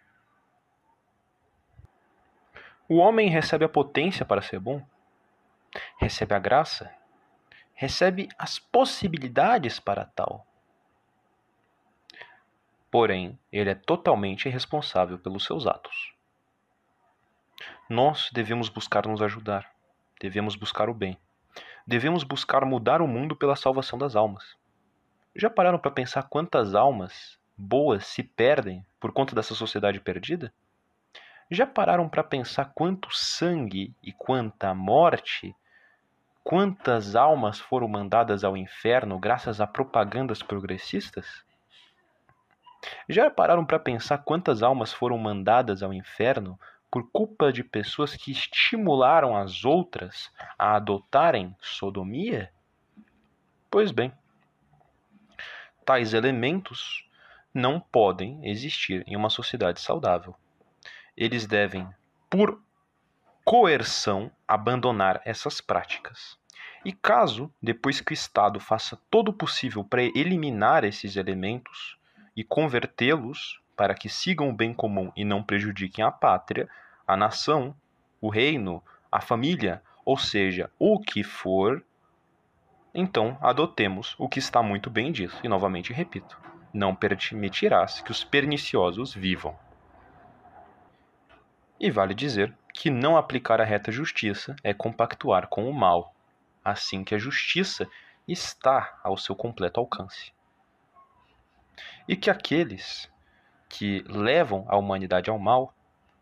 S1: O homem recebe a potência para ser bom? Recebe a graça, recebe as possibilidades para tal. Porém, ele é totalmente responsável pelos seus atos. Nós devemos buscar nos ajudar, devemos buscar o bem, devemos buscar mudar o mundo pela salvação das almas. Já pararam para pensar quantas almas boas se perdem por conta dessa sociedade perdida? Já pararam para pensar quanto sangue e quanta morte Quantas almas foram mandadas ao inferno graças a propagandas progressistas? Já pararam para pensar quantas almas foram mandadas ao inferno por culpa de pessoas que estimularam as outras a adotarem sodomia? Pois bem, tais elementos não podem existir em uma sociedade saudável. Eles devem, por coerção abandonar essas práticas. E caso, depois que o Estado faça todo o possível para eliminar esses elementos e convertê-los para que sigam o bem comum e não prejudiquem a pátria, a nação, o reino, a família, ou seja, o que for, então adotemos o que está muito bem dito. E novamente repito: não permitirás que os perniciosos vivam. E vale dizer que não aplicar a reta justiça é compactuar com o mal, assim que a justiça está ao seu completo alcance. E que aqueles que levam a humanidade ao mal,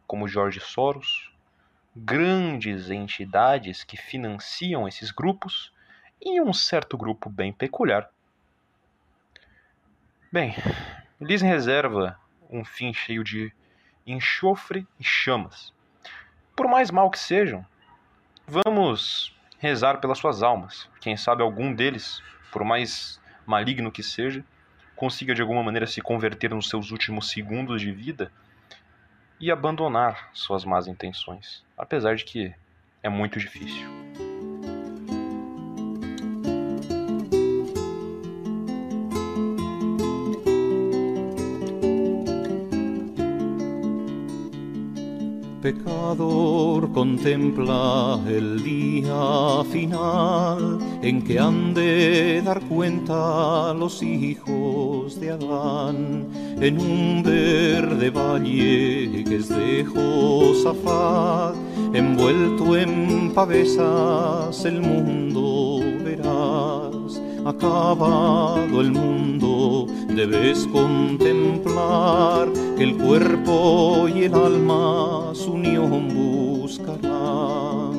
S1: como Jorge Soros, grandes entidades que financiam esses grupos e um certo grupo bem peculiar. Bem, lhes reserva um fim cheio de enxofre e chamas. Por mais mal que sejam, vamos rezar pelas suas almas. Quem sabe algum deles, por mais maligno que seja, consiga de alguma maneira se converter nos seus últimos segundos de vida e abandonar suas más intenções, apesar de que é muito difícil.
S2: Pecador contempla el día final en que han de dar cuenta los hijos de Adán. En un verde valle que es de Josafat, envuelto en pavesas el mundo verás, acabado el mundo debes contemplar que el cuerpo y el alma su unión buscarán.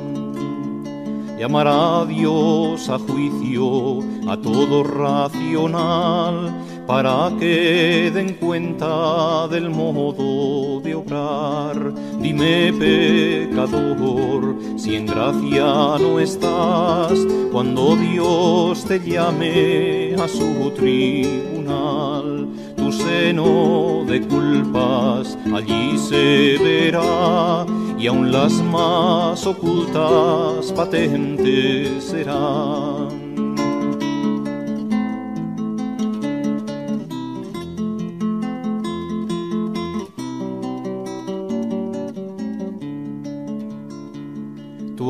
S2: Llamará Dios a juicio a todo racional para que den cuenta del modo de obrar. Dime, pecador, si en gracia no estás, cuando Dios te llame a su tribunal. Tu seno de culpas allí se verá y aun las más ocultas patentes serán.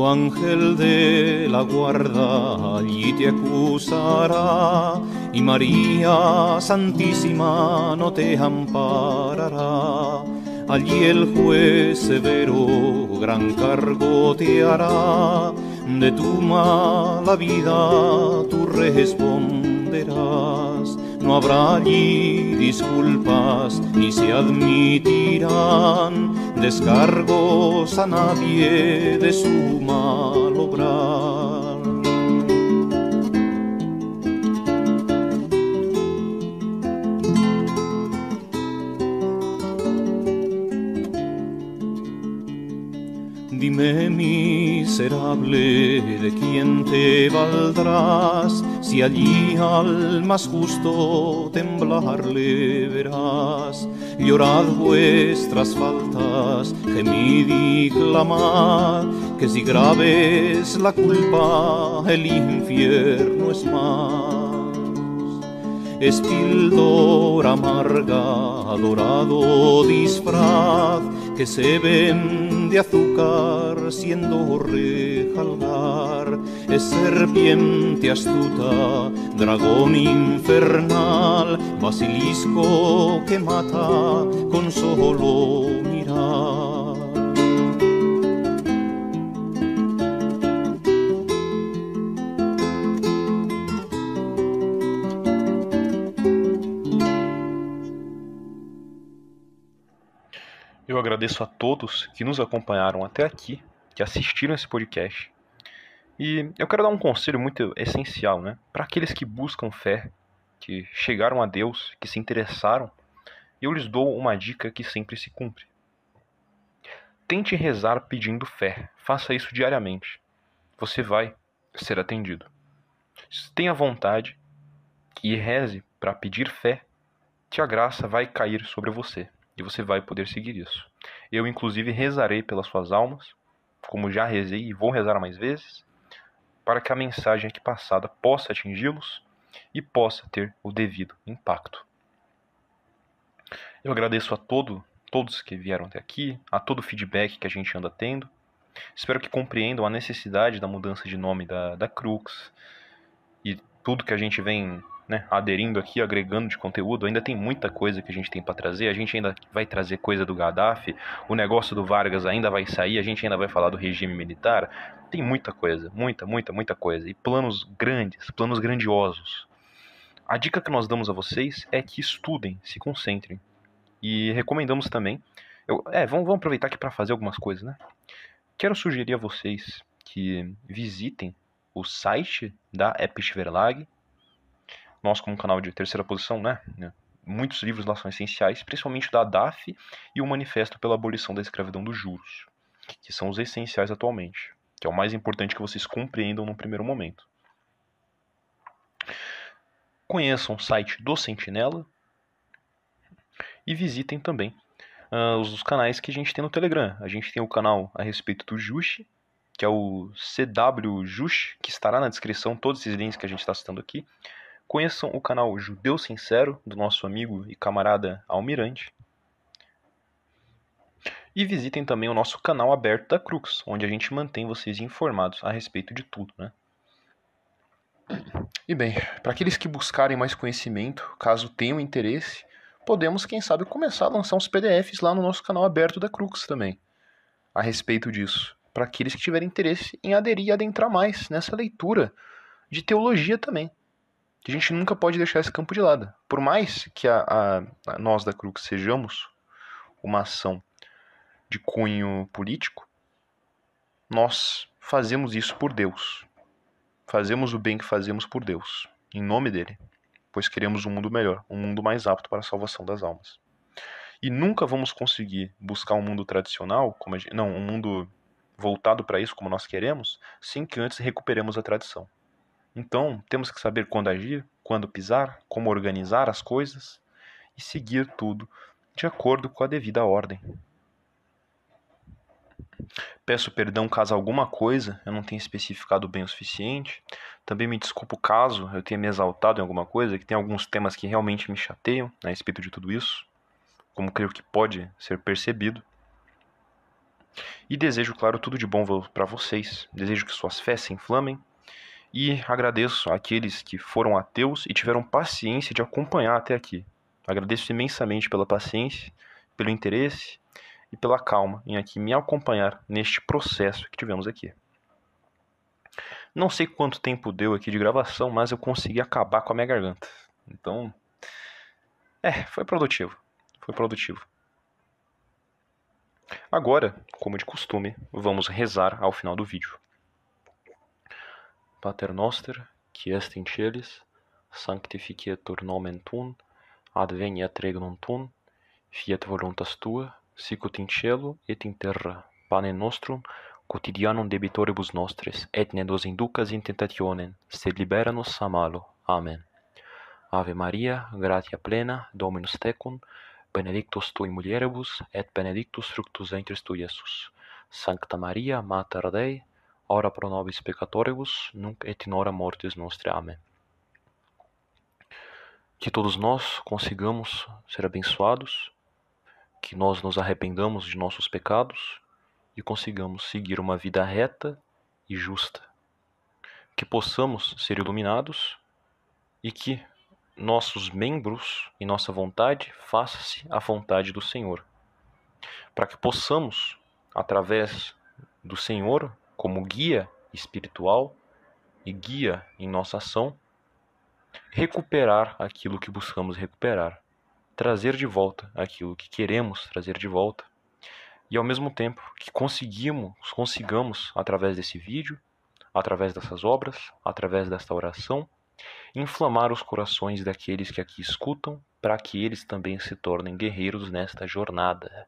S2: ángel de la guarda allí te acusará y María Santísima no te amparará. Allí el juez severo gran cargo te hará, de tu mala vida tú responderás. No habrá allí disculpas ni se admitirán descargos a nadie de su mal obrar. Dime miserable de quién te valdrás si allí al más justo temblarle verás llorad vuestras faltas, gemid y clamad, que si grave es la culpa, el infierno es más. Es amarga, dorado disfraz, que se vende azúcar siendo rejalgar. Es serpiente astuta, dragón infernal, basilisco que mata con solo
S1: agradeço a todos que nos acompanharam até aqui, que assistiram esse podcast. E eu quero dar um conselho muito essencial, né? Para aqueles que buscam fé, que chegaram a Deus, que se interessaram, eu lhes dou uma dica que sempre se cumpre. Tente rezar pedindo fé. Faça isso diariamente. Você vai ser atendido. Tenha vontade e reze para pedir fé, que a graça vai cair sobre você e você vai poder seguir isso. Eu, inclusive, rezarei pelas suas almas, como já rezei e vou rezar mais vezes, para que a mensagem aqui passada possa atingi-los e possa ter o devido impacto. Eu agradeço a todo, todos que vieram até aqui, a todo o feedback que a gente anda tendo. Espero que compreendam a necessidade da mudança de nome da, da Crux e tudo que a gente vem né, aderindo aqui, agregando de conteúdo. Ainda tem muita coisa que a gente tem para trazer. A gente ainda vai trazer coisa do Gaddafi, o negócio do Vargas ainda vai sair, a gente ainda vai falar do regime militar. Tem muita coisa, muita, muita, muita coisa. E planos grandes, planos grandiosos. A dica que nós damos a vocês é que estudem, se concentrem. E recomendamos também. Eu, é, vamos, vamos aproveitar aqui para fazer algumas coisas, né? Quero sugerir a vocês que visitem o site da Episch Verlag. Nós, como canal de terceira posição, né? Muitos livros lá são essenciais, principalmente da DAF e o Manifesto pela Abolição da Escravidão dos Juros, que são os essenciais atualmente, que é o mais importante que vocês compreendam no primeiro momento. Conheçam o site do Sentinela e visitem também uh, os canais que a gente tem no Telegram. A gente tem o canal a respeito do Juche, que é o CW Jush, que estará na descrição, todos esses links que a gente está citando aqui. Conheçam o canal Judeu Sincero, do nosso amigo e camarada Almirante. E visitem também o nosso canal aberto da Crux, onde a gente mantém vocês informados a respeito de tudo, né? E bem, para aqueles que buscarem mais conhecimento, caso tenham interesse, podemos, quem sabe, começar a lançar uns PDFs lá no nosso canal aberto da Crux também, a respeito disso para aqueles que tiverem interesse em aderir e adentrar mais nessa leitura de teologia também. A gente nunca pode deixar esse campo de lado. Por mais que a, a nós da Crux sejamos uma ação de cunho político, nós fazemos isso por Deus. Fazemos o bem que fazemos por Deus, em nome dele, pois queremos um mundo melhor, um mundo mais apto para a salvação das almas. E nunca vamos conseguir buscar um mundo tradicional, como gente, não, um mundo voltado para isso como nós queremos, sem que antes recuperemos a tradição. Então, temos que saber quando agir, quando pisar, como organizar as coisas e seguir tudo de acordo com a devida ordem. Peço perdão caso alguma coisa eu não tenha especificado bem o suficiente. Também me desculpo caso eu tenha me exaltado em alguma coisa, que tem alguns temas que realmente me chateiam a respeito de tudo isso, como creio que pode ser percebido. E desejo, claro, tudo de bom para vocês. Desejo que suas fés se inflamem. E agradeço àqueles que foram ateus e tiveram paciência de acompanhar até aqui. Agradeço imensamente pela paciência, pelo interesse e pela calma em aqui me acompanhar neste processo que tivemos aqui. Não sei quanto tempo deu aqui de gravação, mas eu consegui acabar com a minha garganta. Então, é, foi produtivo. Foi produtivo. Agora, como de costume, vamos rezar ao final do vídeo. Pater noster, qui est in celis, sanctificetur nomen tuum, adveniat regnum tuum, fiat voluntas tua, sicut in cielo et in terra. Pane nostrum quotidianum debitoribus nostris, et ne nos inducas in tentationem, sed libera nos a malo. Amen. Ave Maria, gratia plena, Dominus tecum, benedictus tu in mulieribus et benedictus fructus ventris tui, Iesus. Sancta Maria, Mater Dei, ora pro nobis peccatoribus, nunc et in hora mortis nostre. Amém. Que todos nós consigamos ser abençoados, que nós nos arrependamos de nossos pecados e consigamos seguir uma vida reta e justa. Que possamos ser iluminados e que nossos membros e nossa vontade faça-se a vontade do Senhor. Para que possamos, através do Senhor, como guia espiritual e guia em nossa ação, recuperar aquilo que buscamos recuperar, trazer de volta aquilo que queremos trazer de volta, e ao mesmo tempo que conseguimos, consigamos através desse vídeo, através dessas obras, através desta oração, inflamar os corações daqueles que aqui escutam, para que eles também se tornem guerreiros nesta jornada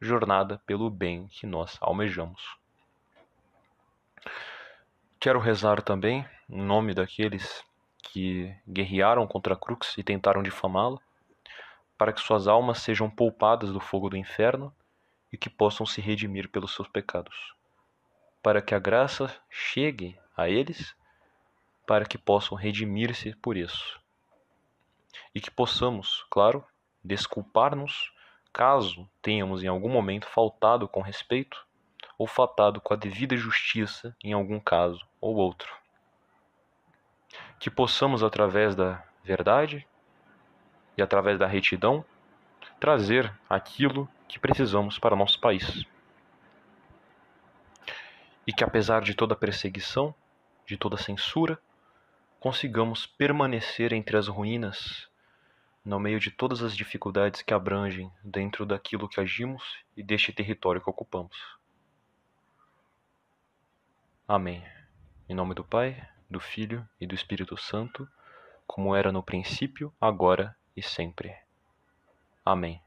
S1: jornada pelo bem que nós almejamos. Quero rezar também em nome daqueles que guerrearam contra crux e tentaram difamá-la, para que suas almas sejam poupadas do fogo do inferno e que possam se redimir pelos seus pecados, para que a graça chegue a eles, para que possam redimir-se por isso. E que possamos, claro, desculpar-nos caso tenhamos em algum momento faltado com respeito ou faltado com a devida justiça em algum caso ou outro. Que possamos, através da verdade e através da retidão, trazer aquilo que precisamos para nosso país. E que, apesar de toda perseguição, de toda censura, consigamos permanecer entre as ruínas, no meio de todas as dificuldades que abrangem dentro daquilo que agimos e deste território que ocupamos. Amém. Em nome do Pai, do Filho e do Espírito Santo, como era no princípio, agora e sempre. Amém.